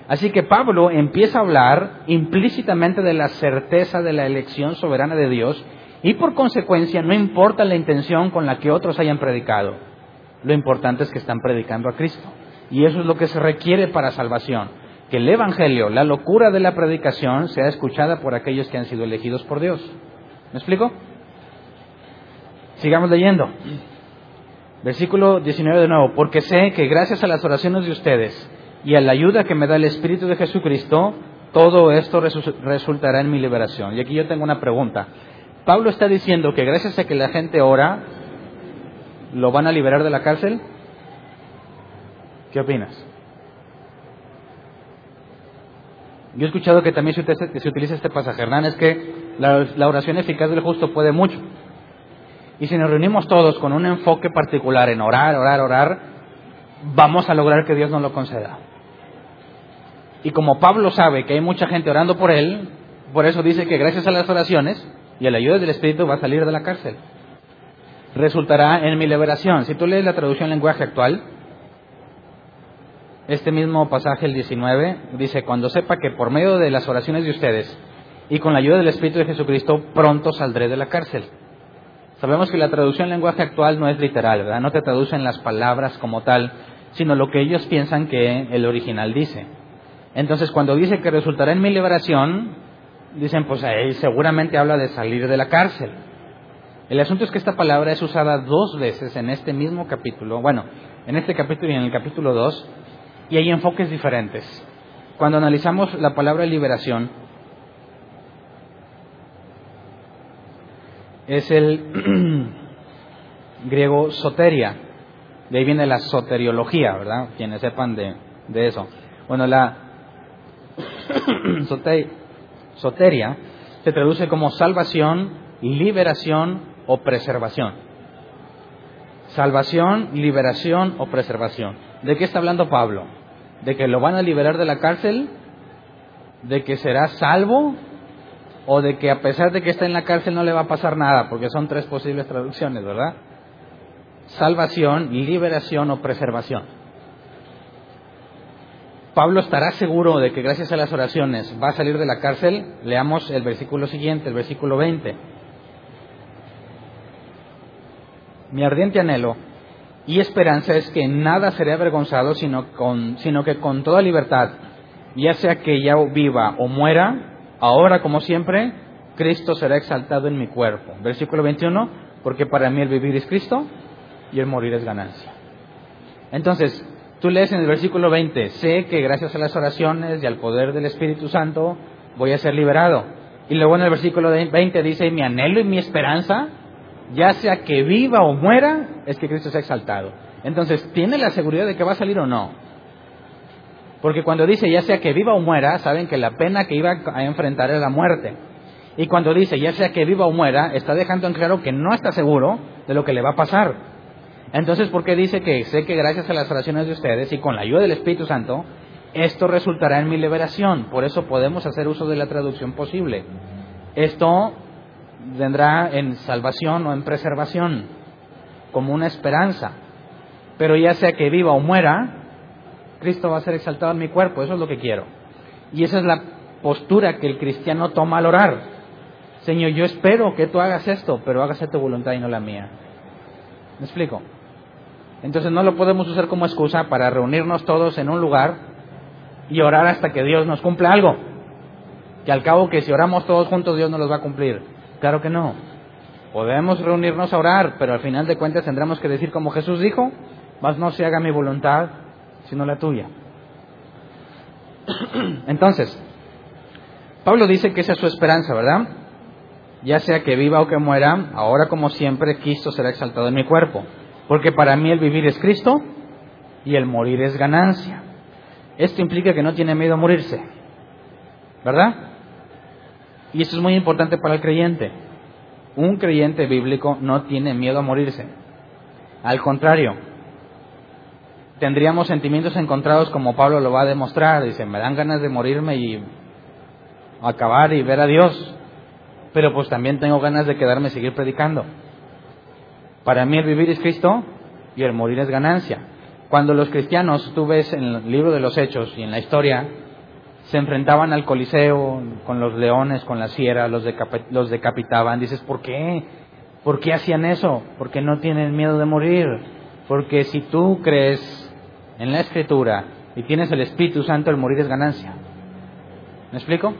Así que Pablo empieza a hablar implícitamente de la certeza de la elección soberana de Dios y por consecuencia no importa la intención con la que otros hayan predicado. Lo importante es que están predicando a Cristo. Y eso es lo que se requiere para salvación. Que el Evangelio, la locura de la predicación, sea escuchada por aquellos que han sido elegidos por Dios. ¿Me explico? Sigamos leyendo. Versículo 19 de nuevo. Porque sé que gracias a las oraciones de ustedes y a la ayuda que me da el Espíritu de Jesucristo, todo esto resultará en mi liberación. Y aquí yo tengo una pregunta. Pablo está diciendo que gracias a que la gente ora, ¿lo van a liberar de la cárcel? ¿Qué opinas? Yo he escuchado que también se utiliza este pasaje, Hernán, es que la, oración eficaz del justo puede mucho. Y si nos reunimos todos con un enfoque particular en orar, orar, orar, vamos a lograr que Dios nos lo conceda. Y como Pablo sabe que hay mucha gente orando por él, por eso dice que gracias a las oraciones y a la ayuda del Espíritu va a salir de la cárcel. Resultará en mi liberación. Si tú lees la traducción en lenguaje actual, este mismo pasaje, el 19, dice, cuando sepa que por medio de las oraciones de ustedes y con la ayuda del Espíritu de Jesucristo, pronto saldré de la cárcel. Sabemos que la traducción en lenguaje actual no es literal, ¿verdad? No te traducen las palabras como tal, sino lo que ellos piensan que el original dice. Entonces, cuando dice que resultará en mi liberación, dicen, pues ahí seguramente habla de salir de la cárcel. El asunto es que esta palabra es usada dos veces en este mismo capítulo, bueno, en este capítulo y en el capítulo 2, y hay enfoques diferentes. Cuando analizamos la palabra liberación, es el griego soteria, de ahí viene la soteriología, ¿verdad? Quienes sepan de, de eso. Bueno, la soteria se traduce como salvación, liberación o preservación. Salvación, liberación o preservación. ¿De qué está hablando Pablo? De que lo van a liberar de la cárcel, de que será salvo o de que a pesar de que está en la cárcel no le va a pasar nada, porque son tres posibles traducciones, ¿verdad? Salvación, liberación o preservación. Pablo estará seguro de que gracias a las oraciones va a salir de la cárcel. Leamos el versículo siguiente, el versículo 20. Mi ardiente anhelo y esperanza es que nada seré avergonzado, sino, sino que con toda libertad, ya sea que ya viva o muera, ahora como siempre, Cristo será exaltado en mi cuerpo. Versículo 21, porque para mí el vivir es Cristo y el morir es ganancia. Entonces, tú lees en el versículo 20, sé que gracias a las oraciones y al poder del Espíritu Santo voy a ser liberado. Y luego en el versículo 20 dice, mi anhelo y mi esperanza ya sea que viva o muera, es que Cristo sea exaltado. Entonces, ¿tiene la seguridad de que va a salir o no? Porque cuando dice ya sea que viva o muera, saben que la pena que iba a enfrentar es la muerte. Y cuando dice ya sea que viva o muera, está dejando en claro que no está seguro de lo que le va a pasar. Entonces, ¿por qué dice que sé que gracias a las oraciones de ustedes y con la ayuda del Espíritu Santo, esto resultará en mi liberación? Por eso podemos hacer uso de la traducción posible. Esto vendrá en salvación o en preservación, como una esperanza. Pero ya sea que viva o muera, Cristo va a ser exaltado en mi cuerpo, eso es lo que quiero. Y esa es la postura que el cristiano toma al orar. Señor, yo espero que tú hagas esto, pero hágase tu voluntad y no la mía. ¿Me explico? Entonces no lo podemos usar como excusa para reunirnos todos en un lugar y orar hasta que Dios nos cumpla algo. Que al cabo que si oramos todos juntos Dios nos los va a cumplir. Claro que no. Podemos reunirnos a orar, pero al final de cuentas tendremos que decir como Jesús dijo, más no se haga mi voluntad, sino la tuya. Entonces, Pablo dice que esa es su esperanza, ¿verdad? Ya sea que viva o que muera, ahora como siempre Cristo será exaltado en mi cuerpo, porque para mí el vivir es Cristo y el morir es ganancia. Esto implica que no tiene miedo a morirse, ¿verdad? Y esto es muy importante para el creyente. Un creyente bíblico no tiene miedo a morirse. Al contrario, tendríamos sentimientos encontrados como Pablo lo va a demostrar. Dice, me dan ganas de morirme y acabar y ver a Dios. Pero pues también tengo ganas de quedarme y seguir predicando. Para mí el vivir es Cristo y el morir es ganancia. Cuando los cristianos, tú ves en el libro de los Hechos y en la historia, se enfrentaban al Coliseo con los leones, con las fieras, los, los decapitaban. Dices, ¿por qué? ¿Por qué hacían eso? Porque no tienen miedo de morir. Porque si tú crees en la Escritura y tienes el Espíritu Santo, el morir es ganancia. ¿Me explico?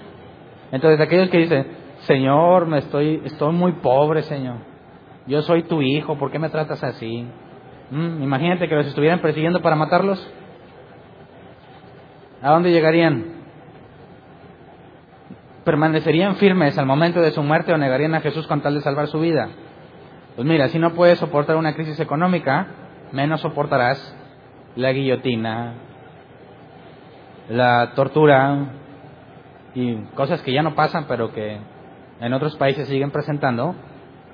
Entonces, aquellos que dicen, Señor, me estoy, estoy muy pobre, Señor. Yo soy tu hijo, ¿por qué me tratas así? Mm, imagínate que los estuvieran persiguiendo para matarlos. ¿A dónde llegarían? ¿Permanecerían firmes al momento de su muerte o negarían a Jesús con tal de salvar su vida? Pues mira, si no puedes soportar una crisis económica, menos soportarás la guillotina, la tortura y cosas que ya no pasan, pero que en otros países siguen presentando,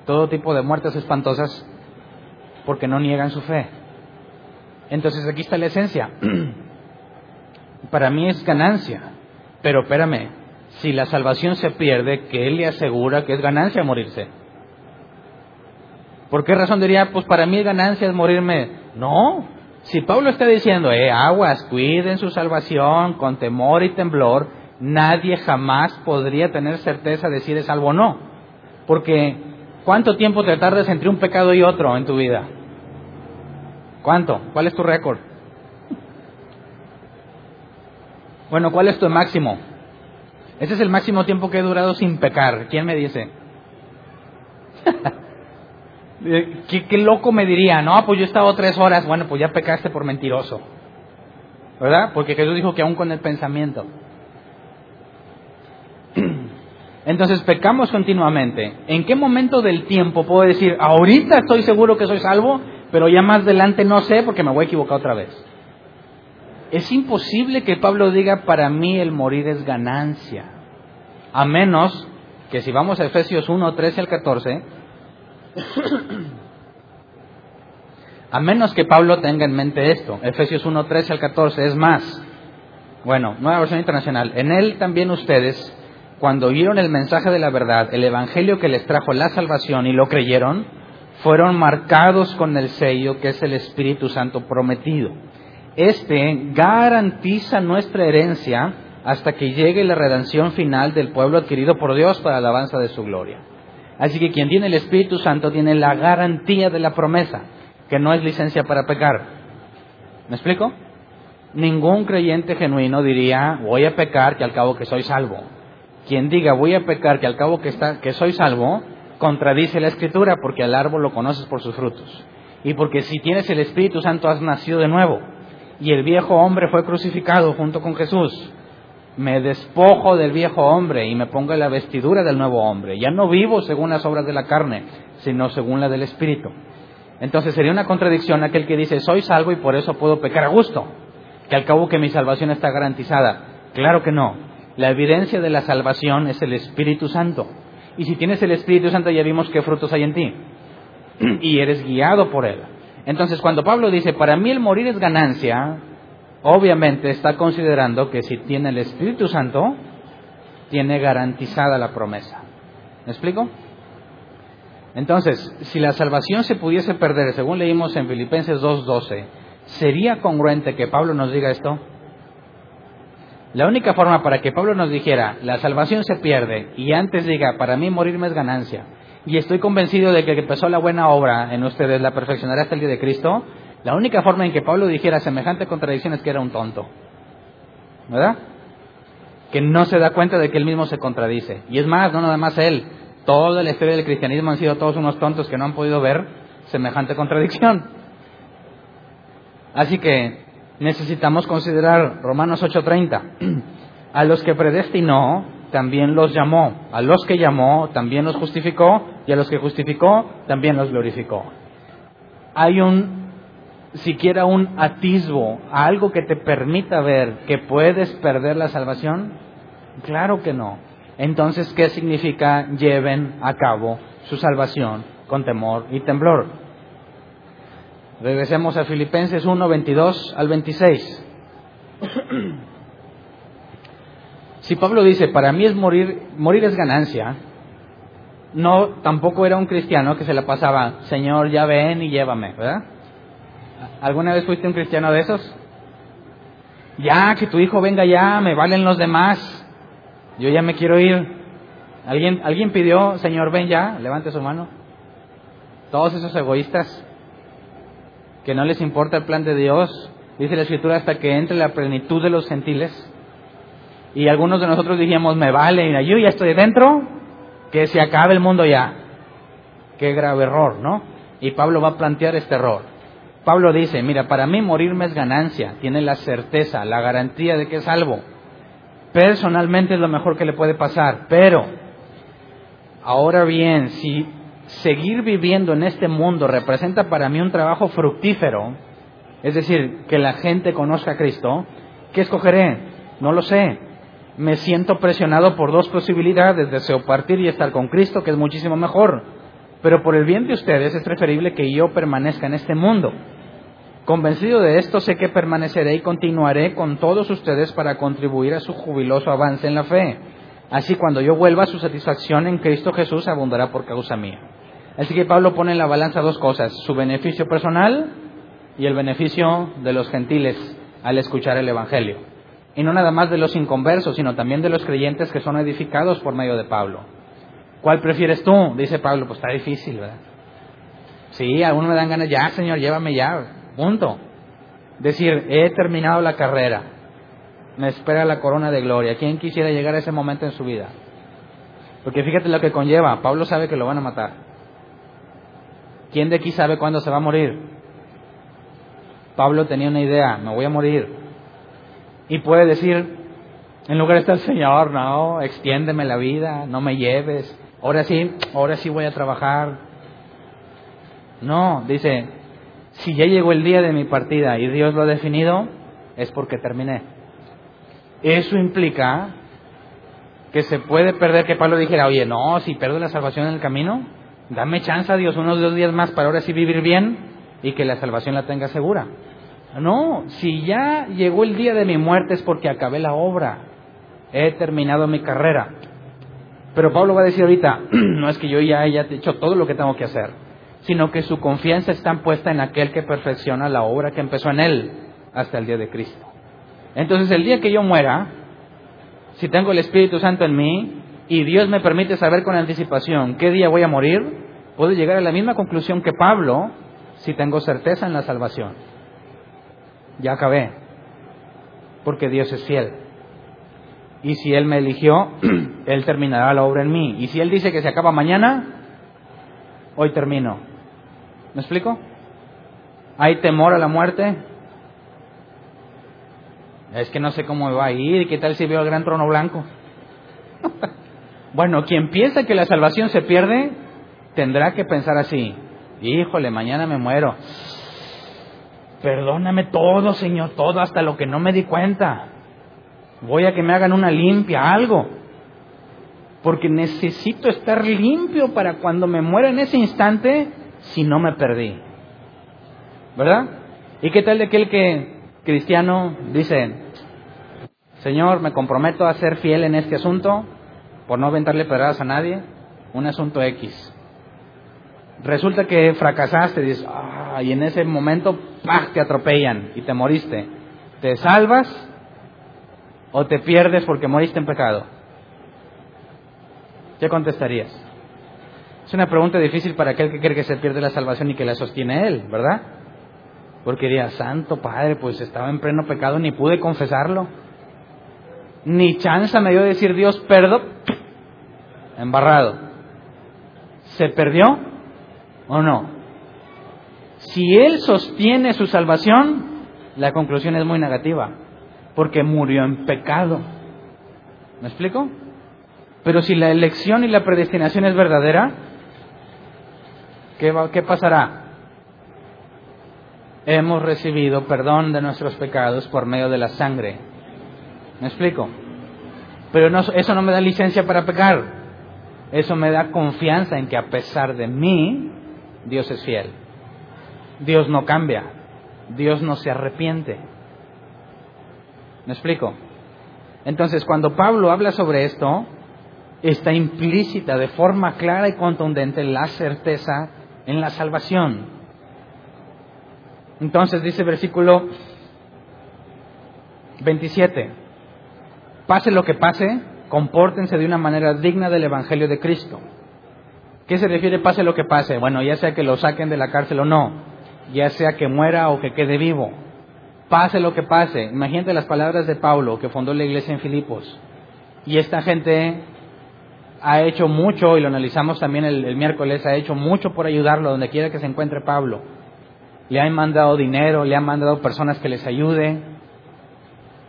todo tipo de muertes espantosas porque no niegan su fe. Entonces aquí está la esencia. Para mí es ganancia, pero espérame, si la salvación se pierde, que Él le asegura que es ganancia morirse. ¿Por qué razón diría, pues para mí ganancia es morirme? No, si Pablo está diciendo, eh, aguas, cuiden su salvación con temor y temblor, nadie jamás podría tener certeza de si eres salvo o no. Porque, ¿cuánto tiempo te tardas entre un pecado y otro en tu vida? ¿Cuánto? ¿Cuál es tu récord? Bueno, ¿cuál es tu máximo? Ese es el máximo tiempo que he durado sin pecar. ¿Quién me dice? ¿Qué, loco me diría, no, pues yo he estado tres horas, bueno, pues ya pecaste por mentiroso. ¿Verdad? Porque Jesús dijo que aún con el pensamiento. Entonces pecamos continuamente. ¿En qué momento del tiempo puedo decir, ahorita estoy seguro que soy salvo, pero ya más adelante no sé porque me voy a equivocar otra vez? Es imposible que Pablo diga, para mí el morir es ganancia. A menos que si vamos a Efesios 1, 13 al 14, a menos que Pablo tenga en mente esto, Efesios 1, 13 al 14, es más. Bueno, nueva versión internacional. En él también ustedes, cuando oyeron el mensaje de la verdad, el evangelio que les trajo la salvación y lo creyeron, fueron marcados con el sello que es el Espíritu Santo prometido. Este garantiza nuestra herencia hasta que llegue la redención final del pueblo adquirido por Dios para la alabanza de su gloria. Así que quien tiene el Espíritu Santo tiene la garantía de la promesa, que no es licencia para pecar. ¿Me explico? Ningún creyente genuino diría, voy a pecar que al cabo que soy salvo. Quien diga, voy a pecar que al cabo que, está, que soy salvo, contradice la Escritura, porque al árbol lo conoces por sus frutos. Y porque si tienes el Espíritu Santo has nacido de nuevo. Y el viejo hombre fue crucificado junto con Jesús me despojo del viejo hombre y me pongo la vestidura del nuevo hombre. Ya no vivo según las obras de la carne, sino según la del Espíritu. Entonces sería una contradicción aquel que dice, soy salvo y por eso puedo pecar a gusto, que al cabo que mi salvación está garantizada. Claro que no. La evidencia de la salvación es el Espíritu Santo. Y si tienes el Espíritu Santo ya vimos qué frutos hay en ti. y eres guiado por Él. Entonces cuando Pablo dice, para mí el morir es ganancia, obviamente está considerando que si tiene el Espíritu Santo, tiene garantizada la promesa. ¿Me explico? Entonces, si la salvación se pudiese perder, según leímos en Filipenses 2.12, ¿sería congruente que Pablo nos diga esto? La única forma para que Pablo nos dijera, la salvación se pierde, y antes diga, para mí morirme es ganancia, y estoy convencido de que que empezó la buena obra en ustedes la perfeccionará hasta el día de Cristo, la única forma en que Pablo dijera semejante contradicción es que era un tonto. ¿Verdad? Que no se da cuenta de que él mismo se contradice. Y es más, no nada más él. Toda la historia del cristianismo han sido todos unos tontos que no han podido ver semejante contradicción. Así que necesitamos considerar Romanos 8:30. A los que predestinó, también los llamó. A los que llamó, también los justificó. Y a los que justificó, también los glorificó. Hay un siquiera un atisbo, algo que te permita ver que puedes perder la salvación? Claro que no. Entonces, ¿qué significa lleven a cabo su salvación con temor y temblor? Regresemos a Filipenses 1, 22 al 26. Si Pablo dice, para mí es morir, morir es ganancia, no, tampoco era un cristiano que se la pasaba, Señor, ya ven y llévame, ¿verdad? ¿Alguna vez fuiste un cristiano de esos? Ya, que tu hijo venga ya, me valen los demás. Yo ya me quiero ir. ¿Alguien, ¿Alguien pidió, Señor, ven ya? Levante su mano. Todos esos egoístas que no les importa el plan de Dios, dice la Escritura, hasta que entre la plenitud de los gentiles. Y algunos de nosotros dijimos, me vale, mira, yo ya estoy dentro, que se acabe el mundo ya. Qué grave error, ¿no? Y Pablo va a plantear este error. Pablo dice, mira, para mí morirme es ganancia, tiene la certeza, la garantía de que es salvo. Personalmente es lo mejor que le puede pasar, pero ahora bien, si seguir viviendo en este mundo representa para mí un trabajo fructífero, es decir, que la gente conozca a Cristo, ¿qué escogeré? No lo sé. Me siento presionado por dos posibilidades, deseo partir y estar con Cristo, que es muchísimo mejor. Pero por el bien de ustedes es preferible que yo permanezca en este mundo. Convencido de esto, sé que permaneceré y continuaré con todos ustedes para contribuir a su jubiloso avance en la fe. Así cuando yo vuelva, su satisfacción en Cristo Jesús abundará por causa mía. Así que Pablo pone en la balanza dos cosas, su beneficio personal y el beneficio de los gentiles al escuchar el Evangelio. Y no nada más de los inconversos, sino también de los creyentes que son edificados por medio de Pablo. ¿Cuál prefieres tú? Dice Pablo, pues está difícil, ¿verdad? Sí, a uno me dan ganas, ya Señor, llévame ya, Punto. Decir, he terminado la carrera. Me espera la corona de gloria. ¿Quién quisiera llegar a ese momento en su vida? Porque fíjate lo que conlleva. Pablo sabe que lo van a matar. ¿Quién de aquí sabe cuándo se va a morir? Pablo tenía una idea, me voy a morir. Y puede decir, en lugar de estar, Señor, no, extiéndeme la vida, no me lleves. Ahora sí, ahora sí voy a trabajar. No, dice, si ya llegó el día de mi partida y Dios lo ha definido, es porque terminé. Eso implica que se puede perder, que Pablo dijera, oye, no, si pierdo la salvación en el camino, dame chance a Dios unos dos días más para ahora sí vivir bien y que la salvación la tenga segura. No, si ya llegó el día de mi muerte es porque acabé la obra, he terminado mi carrera. Pero Pablo va a decir ahorita, no es que yo ya haya hecho todo lo que tengo que hacer sino que su confianza está puesta en aquel que perfecciona la obra que empezó en él hasta el día de Cristo. Entonces el día que yo muera, si tengo el Espíritu Santo en mí y Dios me permite saber con anticipación qué día voy a morir, puedo llegar a la misma conclusión que Pablo si tengo certeza en la salvación. Ya acabé, porque Dios es fiel. Y si Él me eligió, Él terminará la obra en mí. Y si Él dice que se acaba mañana, hoy termino. ¿Me explico? ¿Hay temor a la muerte? Es que no sé cómo va a ir. ¿Qué tal si veo el gran trono blanco? bueno, quien piensa que la salvación se pierde, tendrá que pensar así. Híjole, mañana me muero. Perdóname todo, Señor, todo, hasta lo que no me di cuenta. Voy a que me hagan una limpia, algo. Porque necesito estar limpio para cuando me muera en ese instante, si no me perdí? ¿Verdad? ¿Y qué tal de aquel que cristiano dice, Señor, me comprometo a ser fiel en este asunto, por no aventarle pedradas a nadie, un asunto X. Resulta que fracasaste, y en ese momento, ¡pah!, te atropellan y te moriste. ¿Te salvas o te pierdes porque moriste en pecado? ¿Qué contestarías? Es una pregunta difícil para aquel que cree que se pierde la salvación y que la sostiene él, ¿verdad? Porque diría, Santo Padre, pues estaba en pleno pecado, ni pude confesarlo. Ni chance me dio decir Dios, perdón, embarrado. ¿Se perdió o no? Si él sostiene su salvación, la conclusión es muy negativa, porque murió en pecado. ¿Me explico? Pero si la elección y la predestinación es verdadera, ¿qué, pasará? Hemos recibido perdón de nuestros pecados por medio de la sangre. ¿Me explico? Pero no, eso no me da licencia para pecar. Eso me da confianza en que a pesar de mí, Dios es fiel. Dios no cambia. Dios no se arrepiente. ¿Me explico? Entonces, cuando Pablo habla sobre esto, está implícita de forma clara y contundente la certeza en la salvación. Entonces dice versículo 27, pase lo que pase, compórtense de una manera digna del Evangelio de Cristo. ¿Qué se refiere pase lo que pase? Bueno, ya sea que lo saquen de la cárcel o no, ya sea que muera o que quede vivo, pase lo que pase. Imagínate las palabras de Pablo que fundó la iglesia en Filipos. Y esta gente ha hecho mucho, y lo analizamos también el, miércoles, ha hecho mucho por ayudarlo donde quiera que se encuentre Pablo. le han mandado dinero, le han mandado personas que les ayude.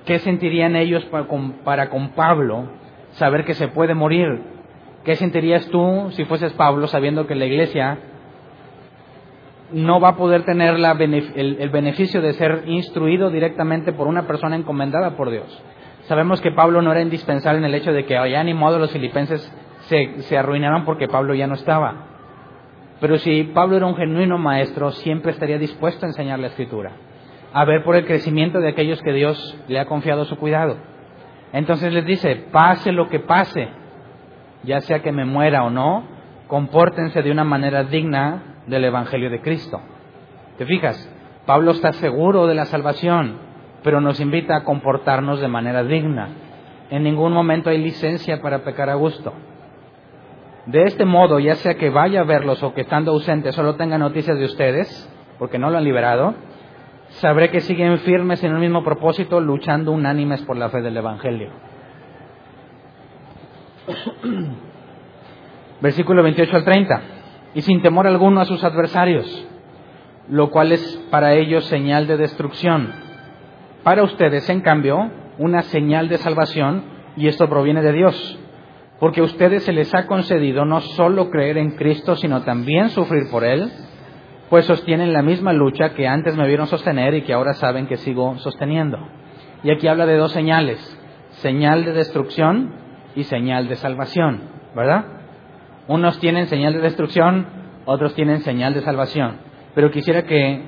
¿Qué sentirían ellos para con, Pablo saber que se puede morir? ¿Qué sentirías tú si fueses Pablo sabiendo que la iglesia no va a poder tener el, beneficio de ser instruido directamente por una persona encomendada por Dios? Sabemos que Pablo no era indispensable en el hecho de que ya ni modo los filipenses se, se arruinaron porque Pablo ya no estaba. Pero si Pablo era un genuino maestro, siempre estaría dispuesto a enseñar la escritura, a ver por el crecimiento de aquellos que Dios le ha confiado su cuidado. Entonces les dice, pase lo que pase, ya sea que me muera o no, compórtense de una manera digna del Evangelio de Cristo. ¿Te fijas? Pablo está seguro de la salvación, pero nos invita a comportarnos de manera digna. En ningún momento hay licencia para pecar a gusto. De este modo, ya sea que vaya a verlos o que estando ausente solo tenga noticias de ustedes, porque no lo han liberado, sabré que siguen firmes en el mismo propósito, luchando unánimes por la fe del Evangelio. Versículo 28 al 30. Y sin temor alguno a sus adversarios, lo cual es para ellos señal de destrucción. Para ustedes, en cambio, una señal de salvación, y esto proviene de Dios porque a ustedes se les ha concedido no solo creer en Cristo, sino también sufrir por Él, pues sostienen la misma lucha que antes me vieron sostener y que ahora saben que sigo sosteniendo. Y aquí habla de dos señales, señal de destrucción y señal de salvación, ¿verdad? Unos tienen señal de destrucción, otros tienen señal de salvación. Pero quisiera que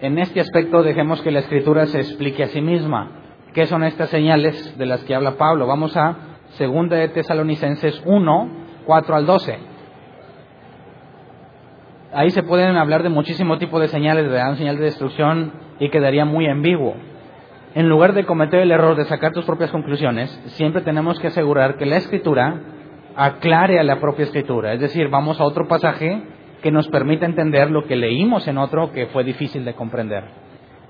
en este aspecto dejemos que la Escritura se explique a sí misma. ¿Qué son estas señales de las que habla Pablo? Vamos a Segunda de Tesalonicenses 1, 4 al 12. Ahí se pueden hablar de muchísimo tipo de señales, de señal de destrucción y quedaría muy ambiguo. En lugar de cometer el error de sacar tus propias conclusiones, siempre tenemos que asegurar que la escritura aclare a la propia escritura. Es decir, vamos a otro pasaje que nos permita entender lo que leímos en otro que fue difícil de comprender.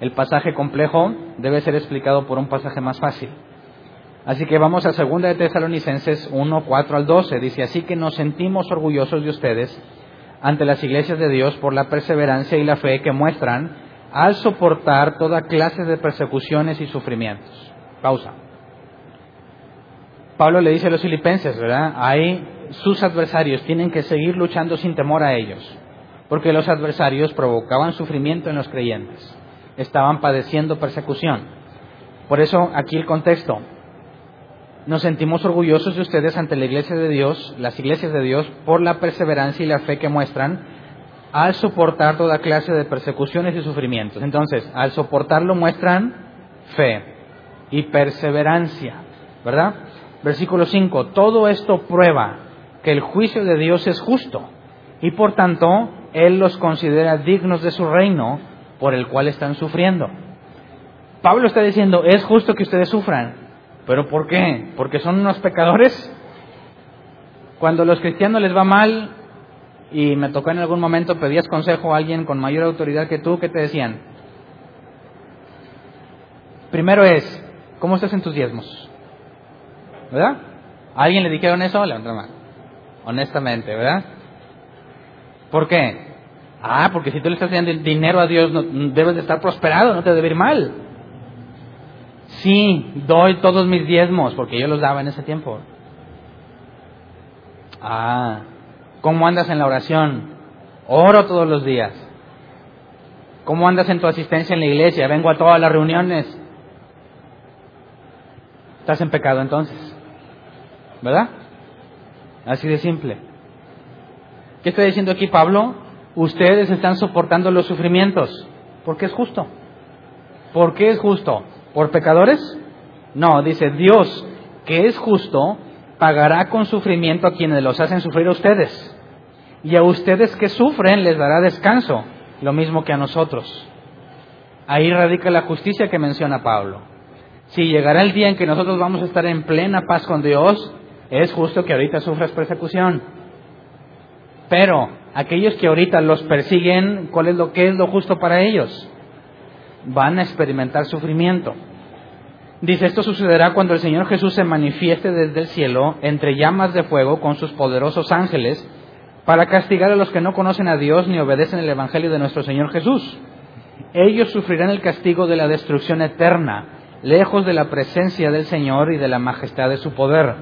El pasaje complejo debe ser explicado por un pasaje más fácil. Así que vamos a 2 de Tesalonicenses 1, 4 al 12. Dice, así que nos sentimos orgullosos de ustedes ante las iglesias de Dios por la perseverancia y la fe que muestran al soportar toda clase de persecuciones y sufrimientos. Pausa. Pablo le dice a los filipenses, ¿verdad? Sus adversarios tienen que seguir luchando sin temor a ellos, porque los adversarios provocaban sufrimiento en los creyentes, estaban padeciendo persecución. Por eso aquí el contexto, nos sentimos orgullosos de ustedes ante la iglesia de Dios, las iglesias de Dios, por la perseverancia y la fe que muestran al soportar toda clase de persecuciones y sufrimientos. Entonces, al soportarlo muestran fe y perseverancia, ¿verdad? Versículo 5, todo esto prueba que el juicio de Dios es justo y por tanto Él los considera dignos de su reino por el cual están sufriendo. Pablo está diciendo, es justo que ustedes sufran, ¿Pero por qué? ¿Porque son unos pecadores? Cuando a los cristianos les va mal y me tocó en algún momento pedías consejo a alguien con mayor autoridad que tú, ¿qué te decían? Primero es, ¿cómo estás en tus diezmos? ¿Verdad? ¿A alguien le dijeron eso? Levanta mano. Honestamente, ¿verdad? ¿Por qué? Ah, porque si tú le estás dando dinero a Dios, debes de estar prosperado, no te debe ir mal. Sí, doy todos mis diezmos, porque yo los daba en ese tiempo. Ah, ¿cómo andas en la oración? Oro todos los días. ¿Cómo andas en tu asistencia en la iglesia? Vengo a todas las reuniones. Estás en pecado entonces. ¿Verdad? Así de simple. ¿Qué está diciendo aquí Pablo? Ustedes están soportando los sufrimientos. Porque es justo. ¿Por qué es justo? ¿Por pecadores? No, dice Dios, que es justo, pagará con sufrimiento a quienes los hacen sufrir a ustedes. Y a ustedes que sufren les dará descanso, lo mismo que a nosotros. Ahí radica la justicia que menciona Pablo. Si llegará el día en que nosotros vamos a estar en plena paz con Dios, es justo que ahorita sufras persecución. Pero aquellos que ahorita los persiguen, ¿cuál es lo que es lo justo para ellos? van a experimentar sufrimiento. Dice, esto sucederá cuando el Señor Jesús se manifieste desde el cielo entre llamas de fuego con sus poderosos ángeles para castigar a los que no conocen a Dios ni obedecen el Evangelio de nuestro Señor Jesús. Ellos sufrirán el castigo de la destrucción eterna, lejos de la presencia del Señor y de la majestad de su poder.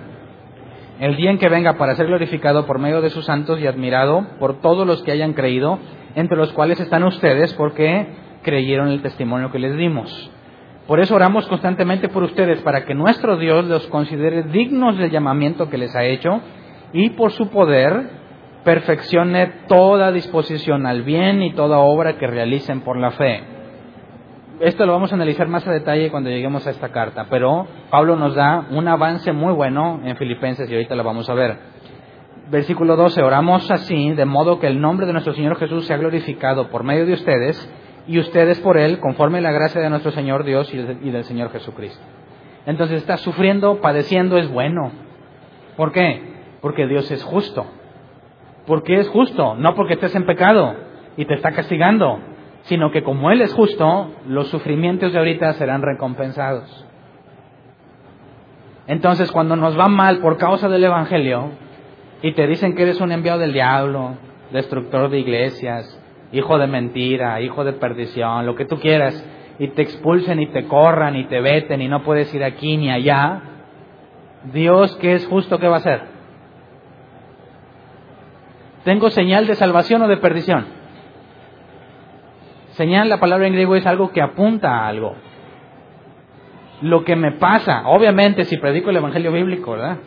El día en que venga para ser glorificado por medio de sus santos y admirado por todos los que hayan creído, entre los cuales están ustedes, porque creyeron el testimonio que les dimos. Por eso oramos constantemente por ustedes, para que nuestro Dios los considere dignos del llamamiento que les ha hecho y por su poder perfeccione toda disposición al bien y toda obra que realicen por la fe. Esto lo vamos a analizar más a detalle cuando lleguemos a esta carta, pero Pablo nos da un avance muy bueno en Filipenses y ahorita lo vamos a ver. Versículo 12, oramos así, de modo que el nombre de nuestro Señor Jesús sea glorificado por medio de ustedes y ustedes por Él, conforme la gracia de nuestro Señor Dios y del Señor Jesucristo. Entonces, está sufriendo, padeciendo, es bueno. ¿Por qué? Porque Dios es justo porque es justo, no porque estés en pecado y te está castigando, sino que como Él es justo, los sufrimientos de ahorita serán recompensados. Entonces, cuando nos va mal por causa del Evangelio y te dicen que eres un enviado del diablo, destructor de iglesias, hijo de mentira, hijo de perdición, lo que tú quieras, y te expulsen y te corran y te veten y no puedes ir aquí ni allá, Dios que es justo, ¿qué va a hacer? ¿Tengo señal de salvación o de perdición? Señal, la palabra en griego es algo que apunta a algo. Lo que me pasa, obviamente si predico el Evangelio bíblico, ¿verdad?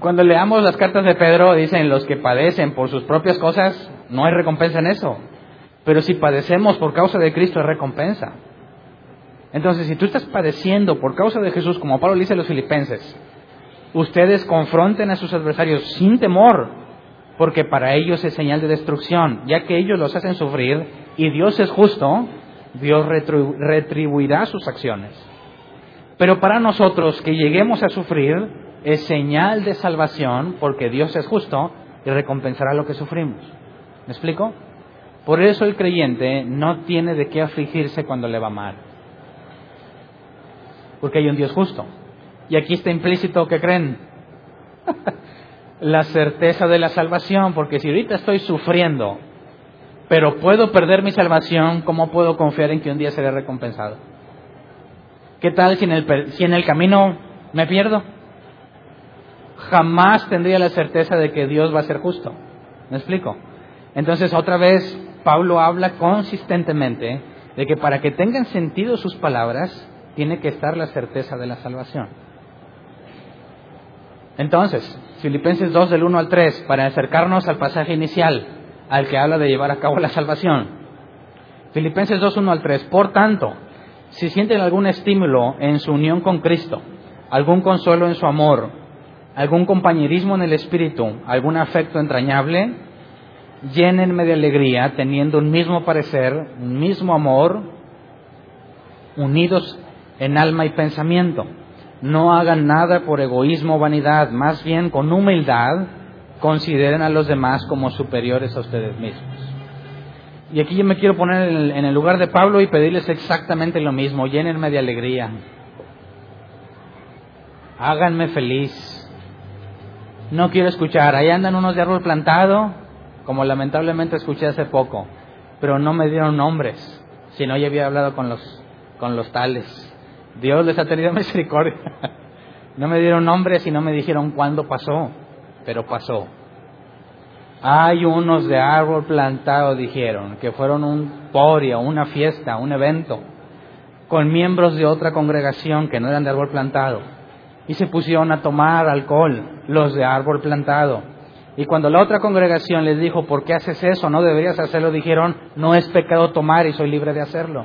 Cuando leamos las cartas de Pedro, dicen los que padecen por sus propias cosas, no hay recompensa en eso. Pero si padecemos por causa de Cristo, es recompensa. Entonces, si tú estás padeciendo por causa de Jesús, como Pablo dice a los filipenses, ustedes confronten a sus adversarios sin temor, porque para ellos es señal de destrucción, ya que ellos los hacen sufrir y Dios es justo, Dios retribuirá sus acciones. Pero para nosotros que lleguemos a sufrir es señal de salvación, porque Dios es justo y recompensará lo que sufrimos. ¿Me explico? Por eso el creyente no tiene de qué afligirse cuando le va mal, porque hay un Dios justo. Y aquí está implícito que creen la certeza de la salvación, porque si ahorita estoy sufriendo, pero puedo perder mi salvación, ¿cómo puedo confiar en que un día seré recompensado? ¿Qué tal si en el, si en el camino me pierdo? Jamás tendría la certeza de que Dios va a ser justo. ¿Me explico? Entonces, otra vez, Pablo habla consistentemente de que para que tengan sentido sus palabras, tiene que estar la certeza de la salvación. Entonces, Filipenses 2 del 1 al 3, para acercarnos al pasaje inicial, al que habla de llevar a cabo la salvación. Filipenses 2, 1 al 3. Por tanto, si sienten algún estímulo en su unión con Cristo, algún consuelo en su amor, algún compañerismo en el Espíritu, algún afecto entrañable, llénenme de alegría teniendo un mismo parecer, un mismo amor, unidos en alma y pensamiento no hagan nada por egoísmo o vanidad, más bien con humildad consideren a los demás como superiores a ustedes mismos. Y aquí yo me quiero poner en el, lugar de Pablo y pedirles exactamente lo mismo, llénenme de alegría, háganme feliz. No quiero escuchar, ahí andan unos de árbol plantado, como lamentablemente escuché hace poco, pero no me dieron nombres, si no ya había hablado con los, con los tales. Dios les ha tenido misericordia. No me dieron nombres y no me dijeron cuándo pasó, pero pasó. Hay unos de árbol plantado, dijeron, que fueron un porio, una fiesta, un evento, con miembros de otra congregación que no eran de árbol plantado, y se pusieron a tomar alcohol, los de árbol plantado. Y cuando la otra congregación les dijo, ¿por qué haces eso? No deberías hacerlo, dijeron, no es pecado tomar y soy libre de hacerlo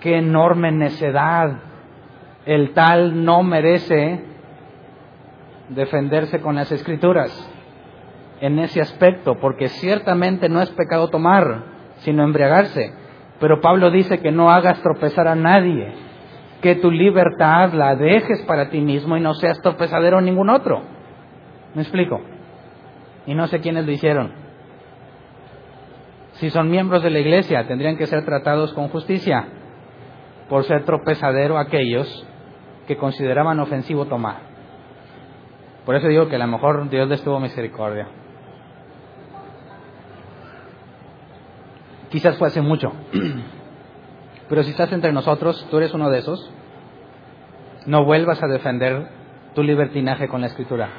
qué enorme necedad. El tal no merece defenderse con las escrituras en ese aspecto, porque ciertamente no es pecado tomar, sino embriagarse. Pero Pablo dice que no hagas tropezar a nadie, que tu libertad la dejes para ti mismo y no seas tropezadero a ningún otro. ¿Me explico? Y no sé quiénes lo hicieron. Si son miembros de la iglesia, tendrían que ser tratados con justicia por ser tropezadero aquellos que consideraban ofensivo tomar. Por eso digo que a lo mejor Dios les tuvo misericordia. Quizás fue hace mucho. Pero si estás entre nosotros, tú eres uno de esos, no vuelvas a defender tu libertinaje con la escritura.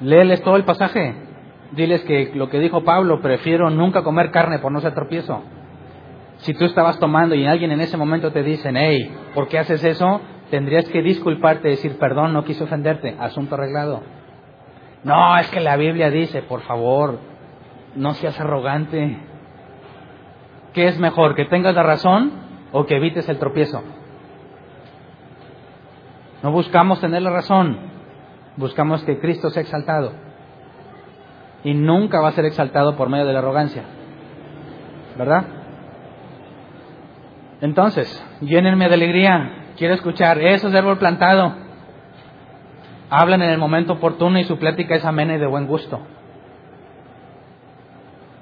Léeles todo el pasaje. Diles que lo que dijo Pablo, prefiero nunca comer carne por no ser tropiezo. Si tú estabas tomando y alguien en ese momento te dice, hey, ¿por qué haces eso? Tendrías que disculparte, decir, perdón, no quise ofenderte, asunto arreglado. No, es que la Biblia dice, por favor, no seas arrogante. ¿Qué es mejor, que tengas la razón o que evites el tropiezo? No buscamos tener la razón, buscamos que Cristo sea exaltado. Y nunca va a ser exaltado por medio de la arrogancia. ¿Verdad? Entonces, llénenme de alegría. Quiero escuchar, eso es árbol plantado. Hablan en el momento oportuno y su plática es amena y de buen gusto.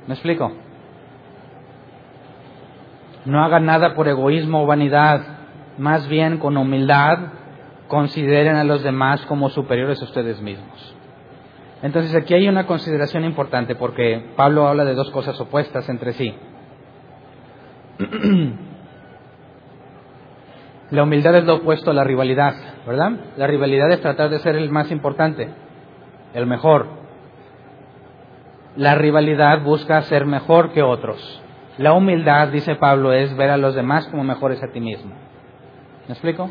¿Me explico? No hagan nada por egoísmo o vanidad, más bien con humildad consideren a los demás como superiores a ustedes mismos. Entonces aquí hay una consideración importante porque Pablo habla de dos cosas opuestas entre sí. La humildad es lo opuesto a la rivalidad, ¿verdad? La rivalidad es tratar de ser el más importante, el mejor. La rivalidad busca ser mejor que otros. La humildad, dice Pablo, es ver a los demás como mejores a ti mismo. ¿Me explico?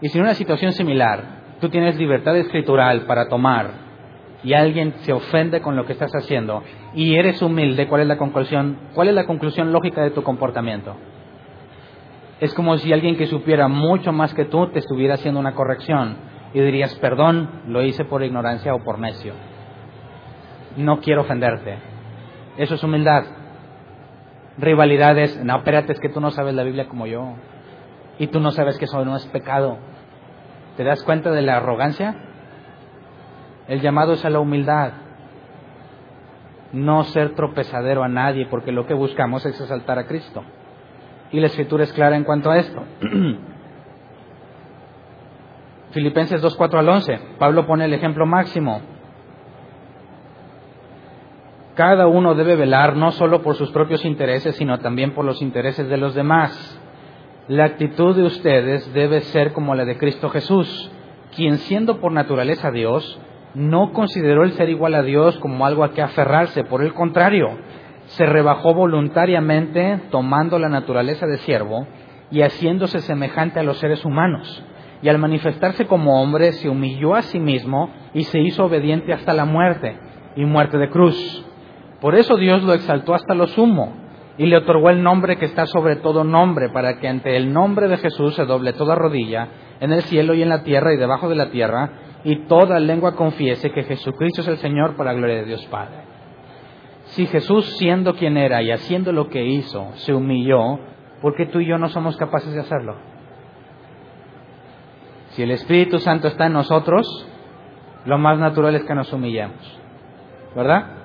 Y si en una situación similar tú tienes libertad escritural para tomar y alguien se ofende con lo que estás haciendo y eres humilde, ¿cuál es la conclusión? ¿Cuál es la conclusión lógica de tu comportamiento? Es como si alguien que supiera mucho más que tú te estuviera haciendo una corrección y dirías, perdón, lo hice por ignorancia o por necio. No quiero ofenderte. Eso es humildad. Rivalidades, no, espérate, es que tú no sabes la Biblia como yo. Y tú no sabes que eso no es pecado. ¿Te das cuenta de la arrogancia? El llamado es a la humildad. No ser tropezadero a nadie, porque lo que buscamos es exaltar a Cristo. Y la escritura es clara en cuanto a esto. Filipenses 2, 4 al 11. Pablo pone el ejemplo máximo. Cada uno debe velar no solo por sus propios intereses, sino también por los intereses de los demás. La actitud de ustedes debe ser como la de Cristo Jesús, quien siendo por naturaleza Dios, no consideró el ser igual a Dios como algo a que aferrarse, por el contrario, se rebajó voluntariamente tomando la naturaleza de siervo y haciéndose semejante a los seres humanos. Y al manifestarse como hombre se humilló a sí mismo y se hizo obediente hasta la muerte y muerte de cruz. Por eso Dios lo exaltó hasta lo sumo y le otorgó el nombre que está sobre todo nombre, para que ante el nombre de Jesús se doble toda rodilla en el cielo y en la tierra y debajo de la tierra, y toda lengua confiese que Jesucristo es el Señor para la gloria de Dios Padre. Si Jesús, siendo quien era y haciendo lo que hizo, se humilló, ¿por qué tú y yo no somos capaces de hacerlo? Si el Espíritu Santo está en nosotros, lo más natural es que nos humillemos. ¿Verdad?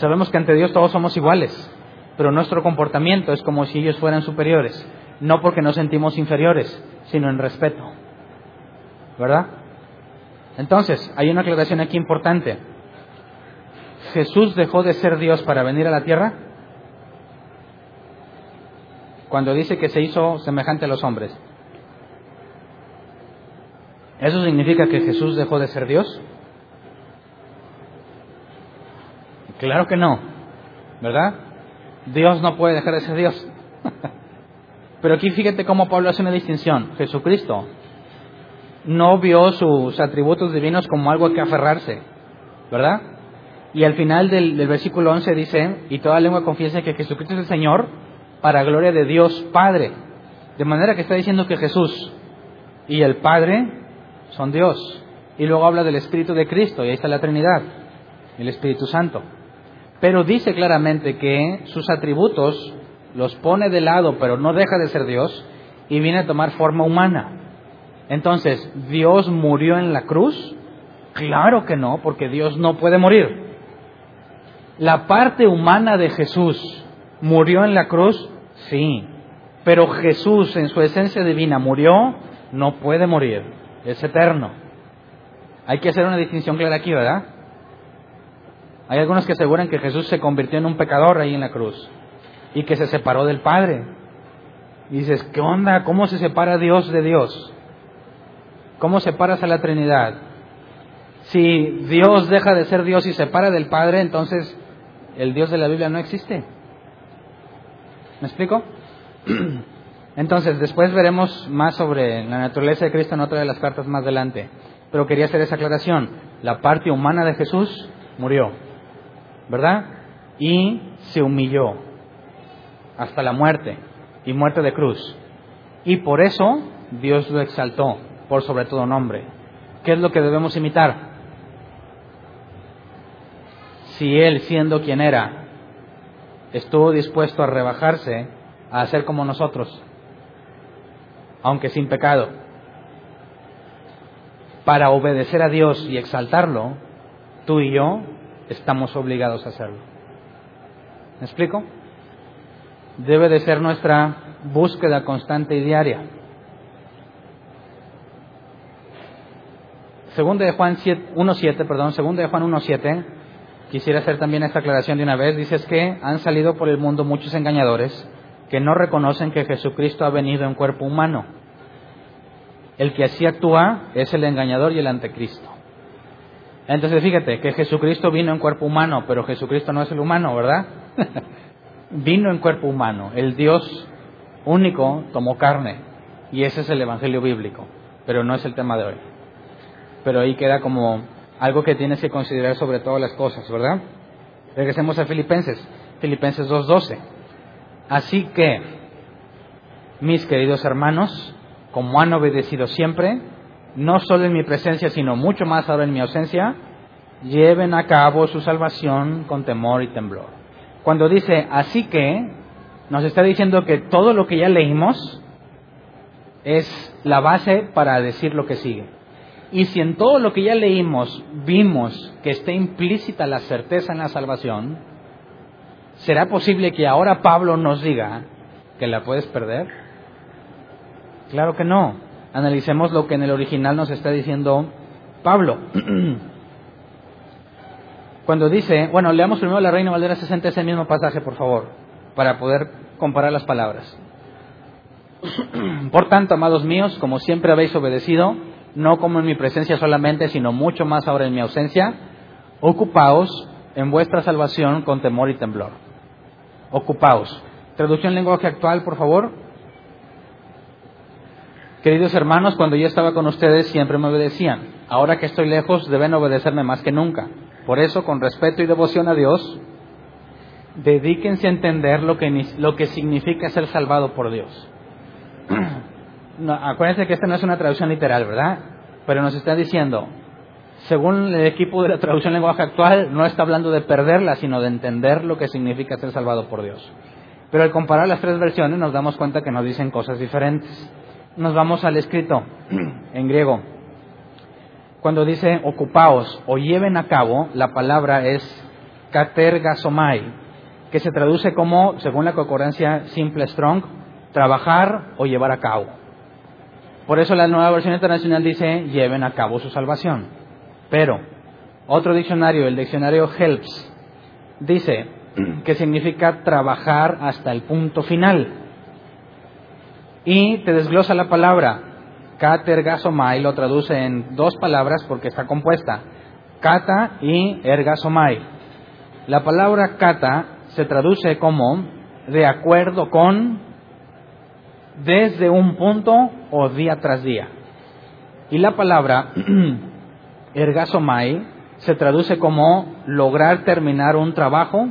Sabemos que ante Dios todos somos iguales, pero nuestro comportamiento es como si ellos fueran superiores, no porque nos sentimos inferiores, sino en respeto. ¿Verdad? Entonces, hay una aclaración aquí importante. Jesús dejó de ser Dios para venir a la tierra? Cuando dice que se hizo semejante a los hombres. ¿Eso significa que Jesús dejó de ser Dios? Claro que no, ¿verdad? Dios no puede dejar de ser Dios. Pero aquí fíjate cómo Pablo hace una distinción. Jesucristo no vio sus atributos divinos como algo a que aferrarse, ¿verdad? Y al final del, versículo 11 dice, y toda lengua confiesa que Jesucristo es el Señor para gloria de Dios Padre. De manera que está diciendo que Jesús y el Padre son Dios. Y luego habla del Espíritu de Cristo, y ahí está la Trinidad, el Espíritu Santo. Pero dice claramente que sus atributos los pone de lado, pero no deja de ser Dios, y viene a tomar forma humana. Entonces, ¿Dios murió en la cruz? Claro que no, porque Dios no puede morir. ¿La parte humana de Jesús murió en la cruz? Sí. Pero Jesús en su esencia divina murió, no puede morir. es eterno. Hay que hacer una distinción clara aquí, ¿verdad? Hay algunos que aseguran que Jesús se convirtió en un pecador ahí en la cruz y que se separó del Padre. Y dices, ¿qué onda? ¿Cómo se separa Dios de Dios? ¿Cómo separas a la Trinidad? Si Dios deja de ser Dios y se separa del Padre, entonces el Dios de la Biblia no existe. ¿Me explico? Entonces, después veremos más sobre la naturaleza de Cristo en otra de las cartas más adelante. Pero quería hacer esa aclaración. La parte humana de Jesús murió, ¿verdad? Y se humilló hasta la muerte y muerte de cruz. Y por eso Dios lo exaltó por sobre todo nombre. ¿Qué es lo que debemos imitar? Si Él, siendo quien era, estuvo dispuesto a rebajarse, a hacer como nosotros, aunque sin pecado, para obedecer a Dios y exaltarlo, tú y yo estamos obligados a hacerlo. ¿Me explico? Debe de ser nuestra búsqueda constante y diaria. Segundo de Juan 1.7, perdón, segundo de Juan 1.7, quisiera hacer también esta aclaración de una vez, dices que han salido por el mundo muchos engañadores que no reconocen que Jesucristo ha venido en cuerpo humano. El que así actúa es el engañador y el anticristo. Entonces fíjate que Jesucristo vino en cuerpo humano, pero Jesucristo no es el humano, ¿verdad? vino en cuerpo humano. El Dios único tomó carne y ese es el Evangelio bíblico, pero no es el tema de hoy. Pero ahí queda como algo que tienes que considerar sobre todas las cosas, ¿verdad? Regresemos a Filipenses, Filipenses 2.12. Así que, mis queridos hermanos, como han obedecido siempre, no solo en mi presencia, sino mucho más ahora en mi ausencia, lleven a cabo su salvación con temor y temblor. Cuando dice así que, nos está diciendo que todo lo que ya leímos es la base para decir lo que sigue. Y si en todo lo que ya leímos vimos que está implícita la certeza en la salvación, ¿será posible que ahora Pablo nos diga que la puedes perder? Claro que no. Analicemos lo que en el original nos está diciendo Pablo. Cuando dice, bueno, leamos primero la Reina Valdera 60, ese mismo pasaje, por favor, para poder comparar las palabras. Por tanto, amados míos, como siempre habéis obedecido, no como en mi presencia solamente, sino mucho más ahora en mi ausencia, ocupaos en vuestra salvación con temor y temblor ocupaos. Traducción lenguaje actual, por favor. Queridos hermanos, cuando yo estaba con ustedes siempre me obedecían. Ahora que estoy lejos deben obedecerme más que nunca. Por eso, con respeto y devoción a Dios, dedíquense a entender lo que, lo que significa ser salvado por Dios. acuérdense que esta no es una traducción literal, ¿verdad? Pero nos está diciendo, según el equipo de la traducción lenguaje actual, no está hablando de perderla, sino de entender lo que significa ser salvado por Dios. Pero al comparar las tres versiones nos damos cuenta que nos dicen cosas diferentes. Nos vamos al escrito en griego. Cuando dice ocupaos o lleven a cabo, la palabra es katergasomai, que se traduce como, según la concordancia simple strong, trabajar o llevar a cabo. Por eso la nueva versión internacional dice lleven a cabo su salvación. Pero otro diccionario, el diccionario Helps, dice que significa trabajar hasta el punto final. Y te desglosa la palabra. Katergasomai lo traduce en dos palabras porque está compuesta. Kata y ergasomai. La palabra kata se traduce como de acuerdo con, desde un punto o día tras día. Y la palabra ergasomai se traduce como lograr terminar un trabajo,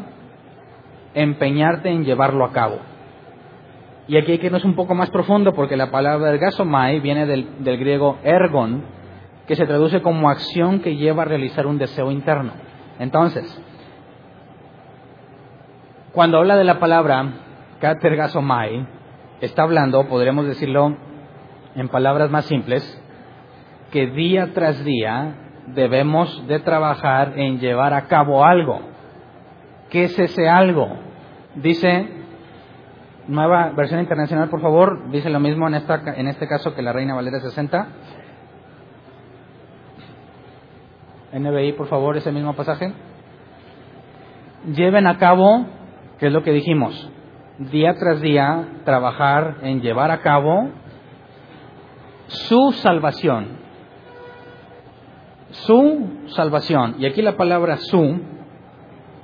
empeñarte en llevarlo a cabo. Y aquí hay que irnos un poco más profundo porque la palabra ergasomai viene del, griego ergon, que se traduce como acción que lleva a realizar un deseo interno. Entonces, cuando habla de la palabra katergasomai, está hablando, podremos decirlo en palabras más simples, que día tras día debemos de trabajar en llevar a cabo algo. ¿Qué es ese algo? Dice, nueva versión internacional, por favor, dice lo mismo en, esta, en este caso que la Reina Valera 60. NBI, por favor, ese mismo pasaje. Lleven a cabo, que es lo que dijimos, día tras día, trabajar en llevar a cabo su salvación. Su salvación. Y aquí la palabra su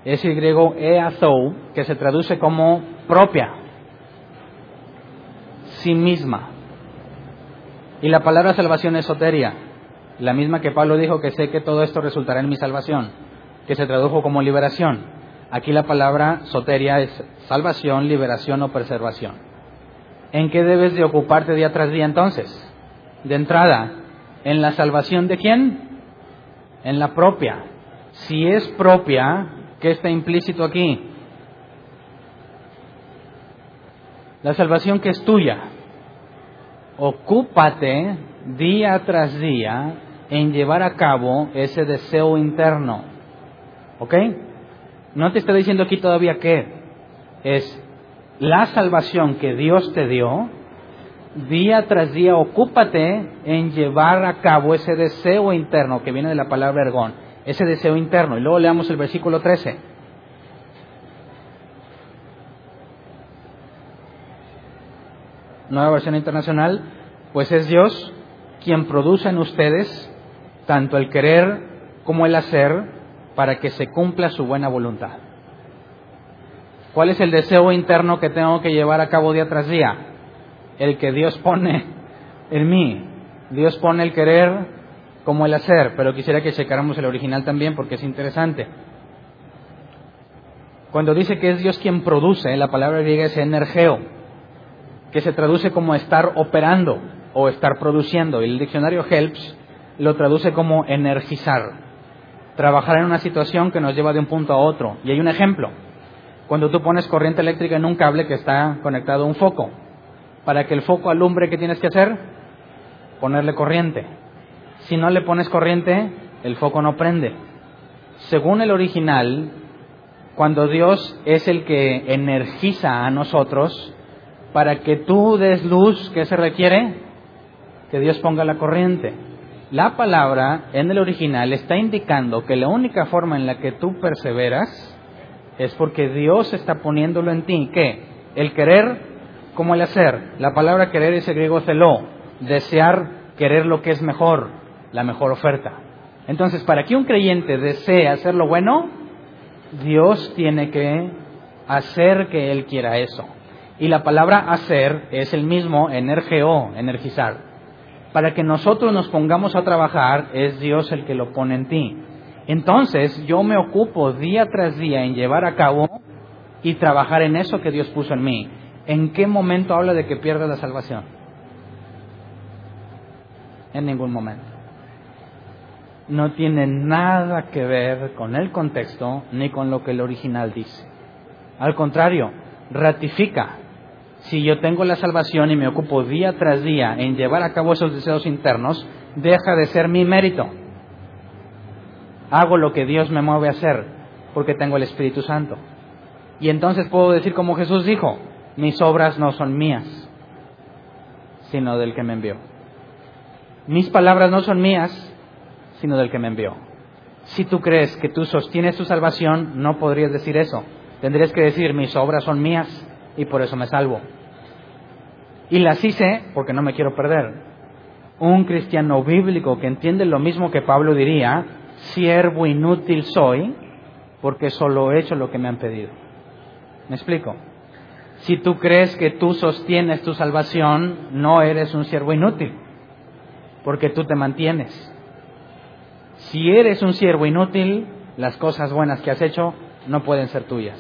es el griego eazou, que se traduce como propia, sí misma. Y la palabra salvación es soteria, la misma que Pablo dijo que sé que todo esto resultará en mi salvación, que se tradujo como liberación. Aquí la palabra soteria es salvación, liberación o preservación. ¿En qué debes de ocuparte día tras día entonces? De entrada, ¿en la salvación de quién? En la propia. Si es propia, ¿qué está implícito aquí? La salvación que es tuya. Ocúpate día tras día en llevar a cabo ese deseo interno. ¿Ok? No te está diciendo aquí todavía qué. Es la salvación que Dios te dio. Día tras día ocúpate en llevar a cabo ese deseo interno que viene de la palabra ergón. Ese deseo interno. Y luego leamos el versículo 13. Nueva versión internacional. Pues es Dios quien produce en ustedes tanto el querer como el hacer para que se cumpla su buena voluntad. ¿Cuál es el deseo interno que tengo que llevar a cabo día tras día? El que Dios pone en mí. Dios pone el querer como el hacer, pero quisiera que checáramos el original también porque es interesante. Cuando dice que es Dios quien produce, la palabra griega es energeo, que se traduce como estar operando o estar produciendo. El diccionario Helps lo traduce como energizar, trabajar en una situación que nos lleva de un punto a otro. Y hay un ejemplo. Cuando tú pones corriente eléctrica en un cable que está conectado a un foco, para que el foco alumbre, ¿qué tienes que hacer? Ponerle corriente. Si no le pones corriente, el foco no prende. Según el original, cuando Dios es el que energiza a nosotros, para que tú des luz, ¿qué se requiere? Que Dios ponga la corriente. La palabra en el original está indicando que la única forma en la que tú perseveras es porque Dios está poniéndolo en ti. ¿Qué? El querer como el hacer. La palabra querer es el griego celo, desear, querer lo que es mejor, la mejor oferta. Entonces, para que un creyente desee hacer lo bueno, Dios tiene que hacer que Él quiera eso. Y la palabra hacer es el mismo energeo, energizar para que nosotros nos pongamos a trabajar, es Dios el que lo pone en ti. Entonces yo me ocupo día tras día en llevar a cabo y trabajar en eso que Dios puso en mí. ¿En qué momento habla de que pierda la salvación? En ningún momento. No tiene nada que ver con el contexto ni con lo que el original dice. Al contrario, ratifica si yo tengo la salvación y me ocupo día tras día en llevar a cabo esos deseos internos, deja de ser mi mérito. Hago lo que Dios me mueve a hacer porque tengo el Espíritu Santo. Y entonces puedo decir como Jesús dijo, mis obras no son mías, sino del que me envió. Mis palabras no son mías, sino del que me envió. Si tú crees que tú sostienes tu salvación, no podrías decir eso. Tendrías que decir, mis obras son mías y por eso me salvo. Y las hice porque no me quiero perder. Un cristiano bíblico que entiende lo mismo que Pablo diría, siervo inútil soy porque solo he hecho lo que me han pedido. ¿Me explico? Si tú crees que tú sostienes tu salvación, no eres un siervo inútil, porque tú te mantienes. Si eres un siervo inútil, las cosas buenas que has hecho no pueden ser tuyas.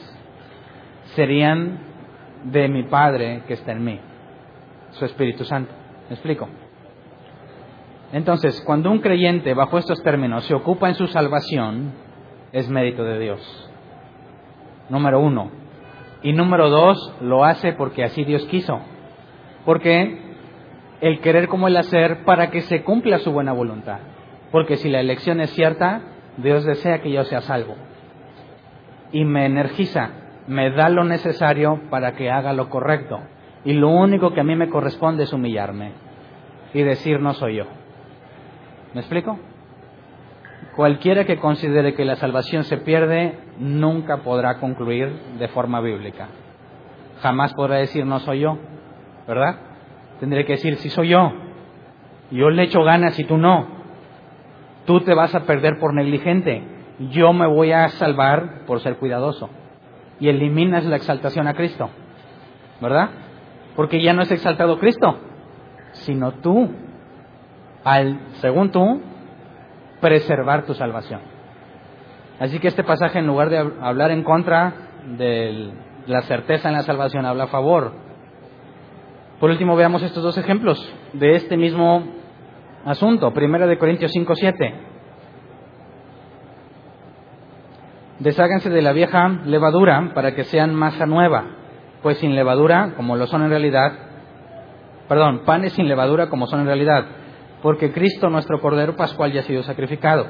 Serían de mi Padre que está en mí su Espíritu Santo. ¿Me explico? Entonces, cuando un creyente bajo estos términos se ocupa en su salvación, es mérito de Dios. Número uno. Y número dos, lo hace porque así Dios quiso. Porque el querer como el hacer para que se cumpla su buena voluntad. Porque si la elección es cierta, Dios desea que yo sea salvo. Y me energiza, me da lo necesario para que haga lo correcto. Y lo único que a mí me corresponde es humillarme y decir no soy yo. ¿Me explico? Cualquiera que considere que la salvación se pierde nunca podrá concluir de forma bíblica. Jamás podrá decir no soy yo, ¿verdad? Tendré que decir si soy yo. Yo le echo ganas y tú no. Tú te vas a perder por negligente. Yo me voy a salvar por ser cuidadoso. Y eliminas la exaltación a Cristo, ¿verdad? Porque ya no es exaltado Cristo, sino tú, al, según tú, preservar tu salvación. Así que este pasaje, en lugar de hablar en contra de la certeza en la salvación, habla a favor. Por último, veamos estos dos ejemplos de este mismo asunto. Primera de Corintios 5, 7. Desháganse de la vieja levadura para que sean masa nueva, pues sin levadura, como lo son en realidad, perdón, panes sin levadura como son en realidad, porque Cristo nuestro Cordero Pascual ya ha sido sacrificado.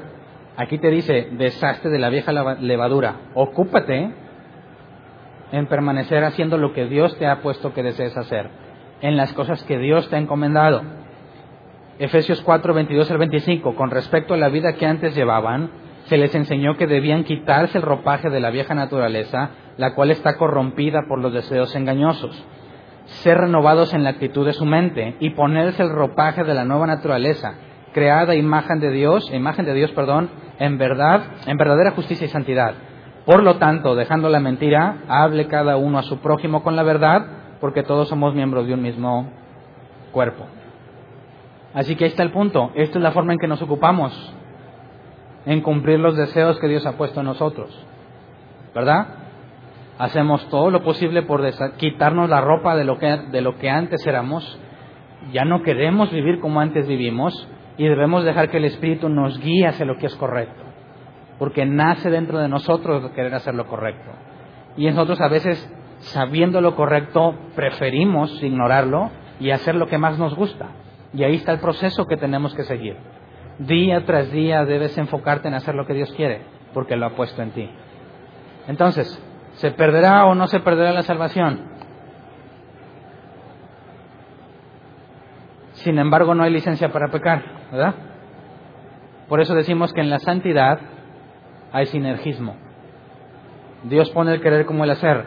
Aquí te dice, deshazte de la vieja levadura, ocúpate en permanecer haciendo lo que Dios te ha puesto que desees hacer, en las cosas que Dios te ha encomendado. Efesios 4, 22 al 25, con respecto a la vida que antes llevaban, se les enseñó que debían quitarse el ropaje de la vieja naturaleza, la cual está corrompida por los deseos engañosos ser renovados en la actitud de su mente y ponerse el ropaje de la nueva naturaleza, creada imagen de Dios, imagen de Dios, perdón, en verdad, en verdadera justicia y santidad. Por lo tanto, dejando la mentira, hable cada uno a su prójimo con la verdad, porque todos somos miembros de un mismo cuerpo. Así que ahí está el punto. Esta es la forma en que nos ocupamos en cumplir los deseos que Dios ha puesto en nosotros. ¿Verdad? hacemos todo lo posible por quitarnos la ropa de lo, que, de lo que antes éramos, ya no queremos vivir como antes vivimos y debemos dejar que el Espíritu nos guíe hacia lo que es correcto, porque nace dentro de nosotros querer hacer lo correcto. Y nosotros a veces, sabiendo lo correcto, preferimos ignorarlo y hacer lo que más nos gusta. Y ahí está el proceso que tenemos que seguir. Día tras día debes enfocarte en hacer lo que Dios quiere, porque lo ha puesto en ti. Entonces, ¿Se perderá o no se perderá la salvación? Sin embargo, no hay licencia para pecar, ¿verdad? Por eso decimos que en la santidad hay sinergismo. Dios pone el querer como el hacer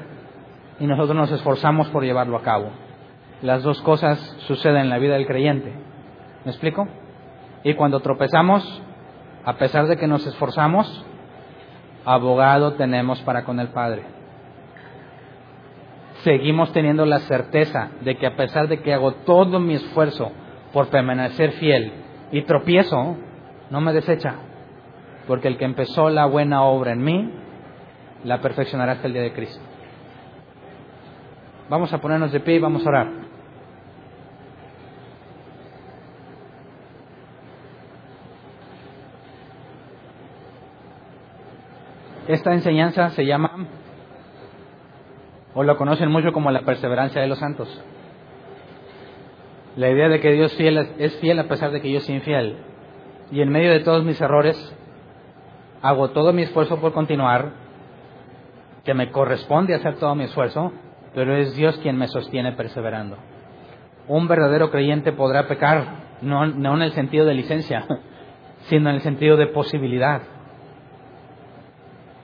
y nosotros nos esforzamos por llevarlo a cabo. Las dos cosas suceden en la vida del creyente. ¿Me explico? Y cuando tropezamos, a pesar de que nos esforzamos, abogado tenemos para con el Padre seguimos teniendo la certeza de que a pesar de que hago todo mi esfuerzo por permanecer fiel y tropiezo, no me desecha, porque el que empezó la buena obra en mí, la perfeccionará hasta el día de Cristo. Vamos a ponernos de pie y vamos a orar. Esta enseñanza se llama o lo conocen mucho como la perseverancia de los santos. La idea de que Dios es fiel a pesar de que yo soy infiel. Y en medio de todos mis errores, hago todo mi esfuerzo por continuar, que me corresponde hacer todo mi esfuerzo, pero es Dios quien me sostiene perseverando. Un verdadero creyente podrá pecar, no en el sentido de licencia, sino en el sentido de posibilidad.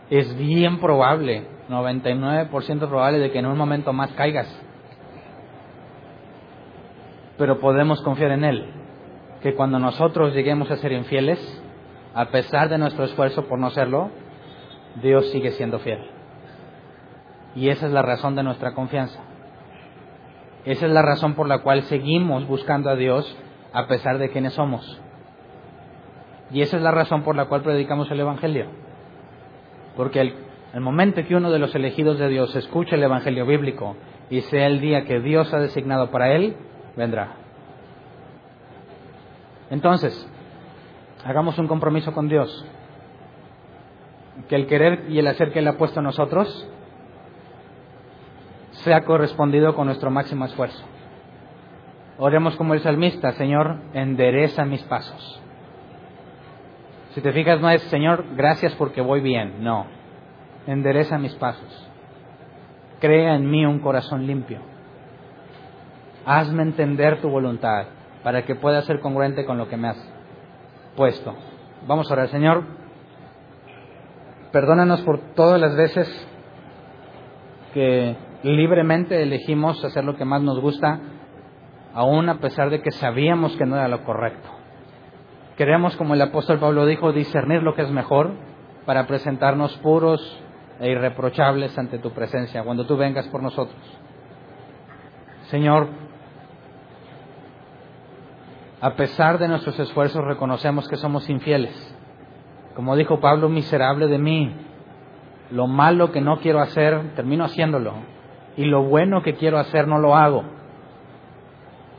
Es bien probable 99% probable de que en un momento más caigas. Pero podemos confiar en Él, que cuando nosotros lleguemos a ser infieles, a pesar de nuestro esfuerzo por no serlo, Dios sigue siendo fiel. Y esa es la razón de nuestra confianza. Esa es la razón por la cual seguimos buscando a Dios a pesar de quienes somos. Y esa es la razón por la cual predicamos el Evangelio. Porque el el momento que uno de los elegidos de Dios escuche el Evangelio bíblico y sea el día que Dios ha designado para él, vendrá. Entonces, hagamos un compromiso con Dios. Que el querer y el hacer que Él ha puesto a nosotros sea correspondido con nuestro máximo esfuerzo. Oremos como el salmista, Señor, endereza mis pasos. Si te fijas, no es, Señor, gracias porque voy bien. No, endereza mis pasos. Crea en mí un corazón limpio. Hazme entender tu voluntad para que pueda ser congruente con lo que me has puesto. Vamos a orar, Señor. Perdónanos por todas las veces que libremente elegimos hacer lo que más nos gusta, aún a pesar de que sabíamos que no era lo correcto. Queremos, como el apóstol Pablo dijo, discernir lo que es mejor para presentarnos puros e irreprochables ante tu presencia cuando tú vengas por nosotros. Señor, a pesar de nuestros esfuerzos reconocemos que somos infieles. Como dijo Pablo, miserable de mí, lo malo que no quiero hacer, termino haciéndolo. Y lo bueno que quiero hacer, no lo hago.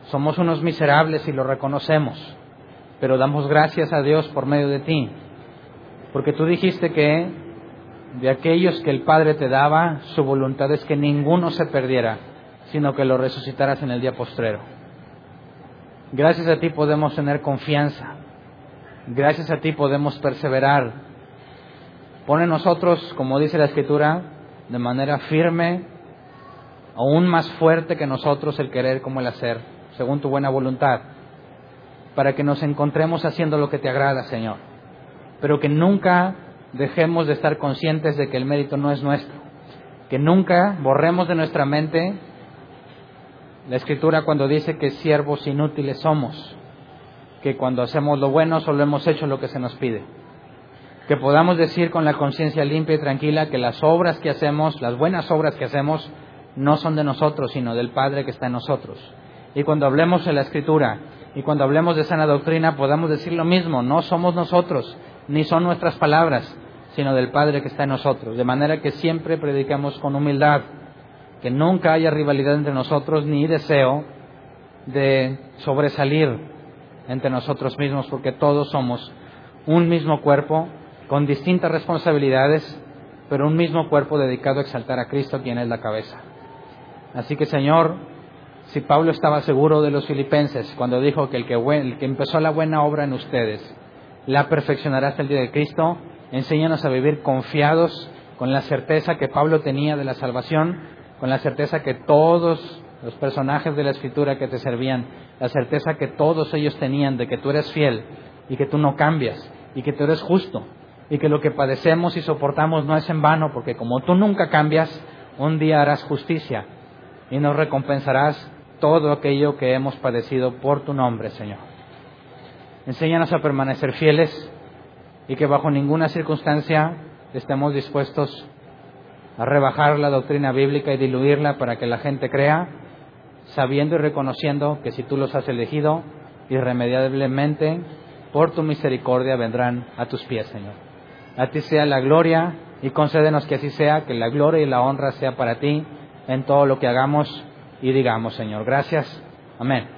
Somos unos miserables y lo reconocemos. Pero damos gracias a Dios por medio de ti. Porque tú dijiste que de aquellos que el Padre te daba, su voluntad es que ninguno se perdiera, sino que lo resucitaras en el día postrero. Gracias a ti podemos tener confianza. Gracias a ti podemos perseverar. Pone nosotros, como dice la Escritura, de manera firme, aún más fuerte que nosotros el querer como el hacer, según tu buena voluntad, para que nos encontremos haciendo lo que te agrada, Señor. Pero que nunca dejemos de estar conscientes de que el mérito no es nuestro. Que nunca borremos de nuestra mente la escritura cuando dice que siervos inútiles somos, que cuando hacemos lo bueno solo hemos hecho lo que se nos pide. Que podamos decir con la conciencia limpia y tranquila que las obras que hacemos, las buenas obras que hacemos, no son de nosotros, sino del Padre que está en nosotros. Y cuando hablemos de la escritura y cuando hablemos de sana doctrina, podamos decir lo mismo, no somos nosotros, ni son nuestras palabras, sino del Padre que está en nosotros. De manera que siempre predicamos con humildad, que nunca haya rivalidad entre nosotros ni deseo de sobresalir entre nosotros mismos, porque todos somos un mismo cuerpo con distintas responsabilidades, pero un mismo cuerpo dedicado a exaltar a Cristo, quien es la cabeza. Así que Señor, si Pablo estaba seguro de los filipenses cuando dijo que el que, el que empezó la buena obra en ustedes la perfeccionará hasta el día de Cristo, enséñanos a vivir confiados con la certeza que Pablo tenía de la salvación, con la certeza que todos los personajes de la escritura que te servían, la certeza que todos ellos tenían de que tú eres fiel y que tú no cambias y que tú eres justo y que lo que padecemos y soportamos no es en vano, porque como tú nunca cambias, un día harás justicia y nos recompensarás todo aquello que hemos padecido por tu nombre, Señor. Enséñanos a permanecer fieles y que bajo ninguna circunstancia estemos dispuestos a rebajar la doctrina bíblica y diluirla para que la gente crea, sabiendo y reconociendo que si tú los has elegido, irremediablemente, por tu misericordia vendrán a tus pies, Señor. A ti sea la gloria y concédenos que así sea, que la gloria y la honra sea para ti en todo lo que hagamos y digamos, Señor. Gracias. Amén.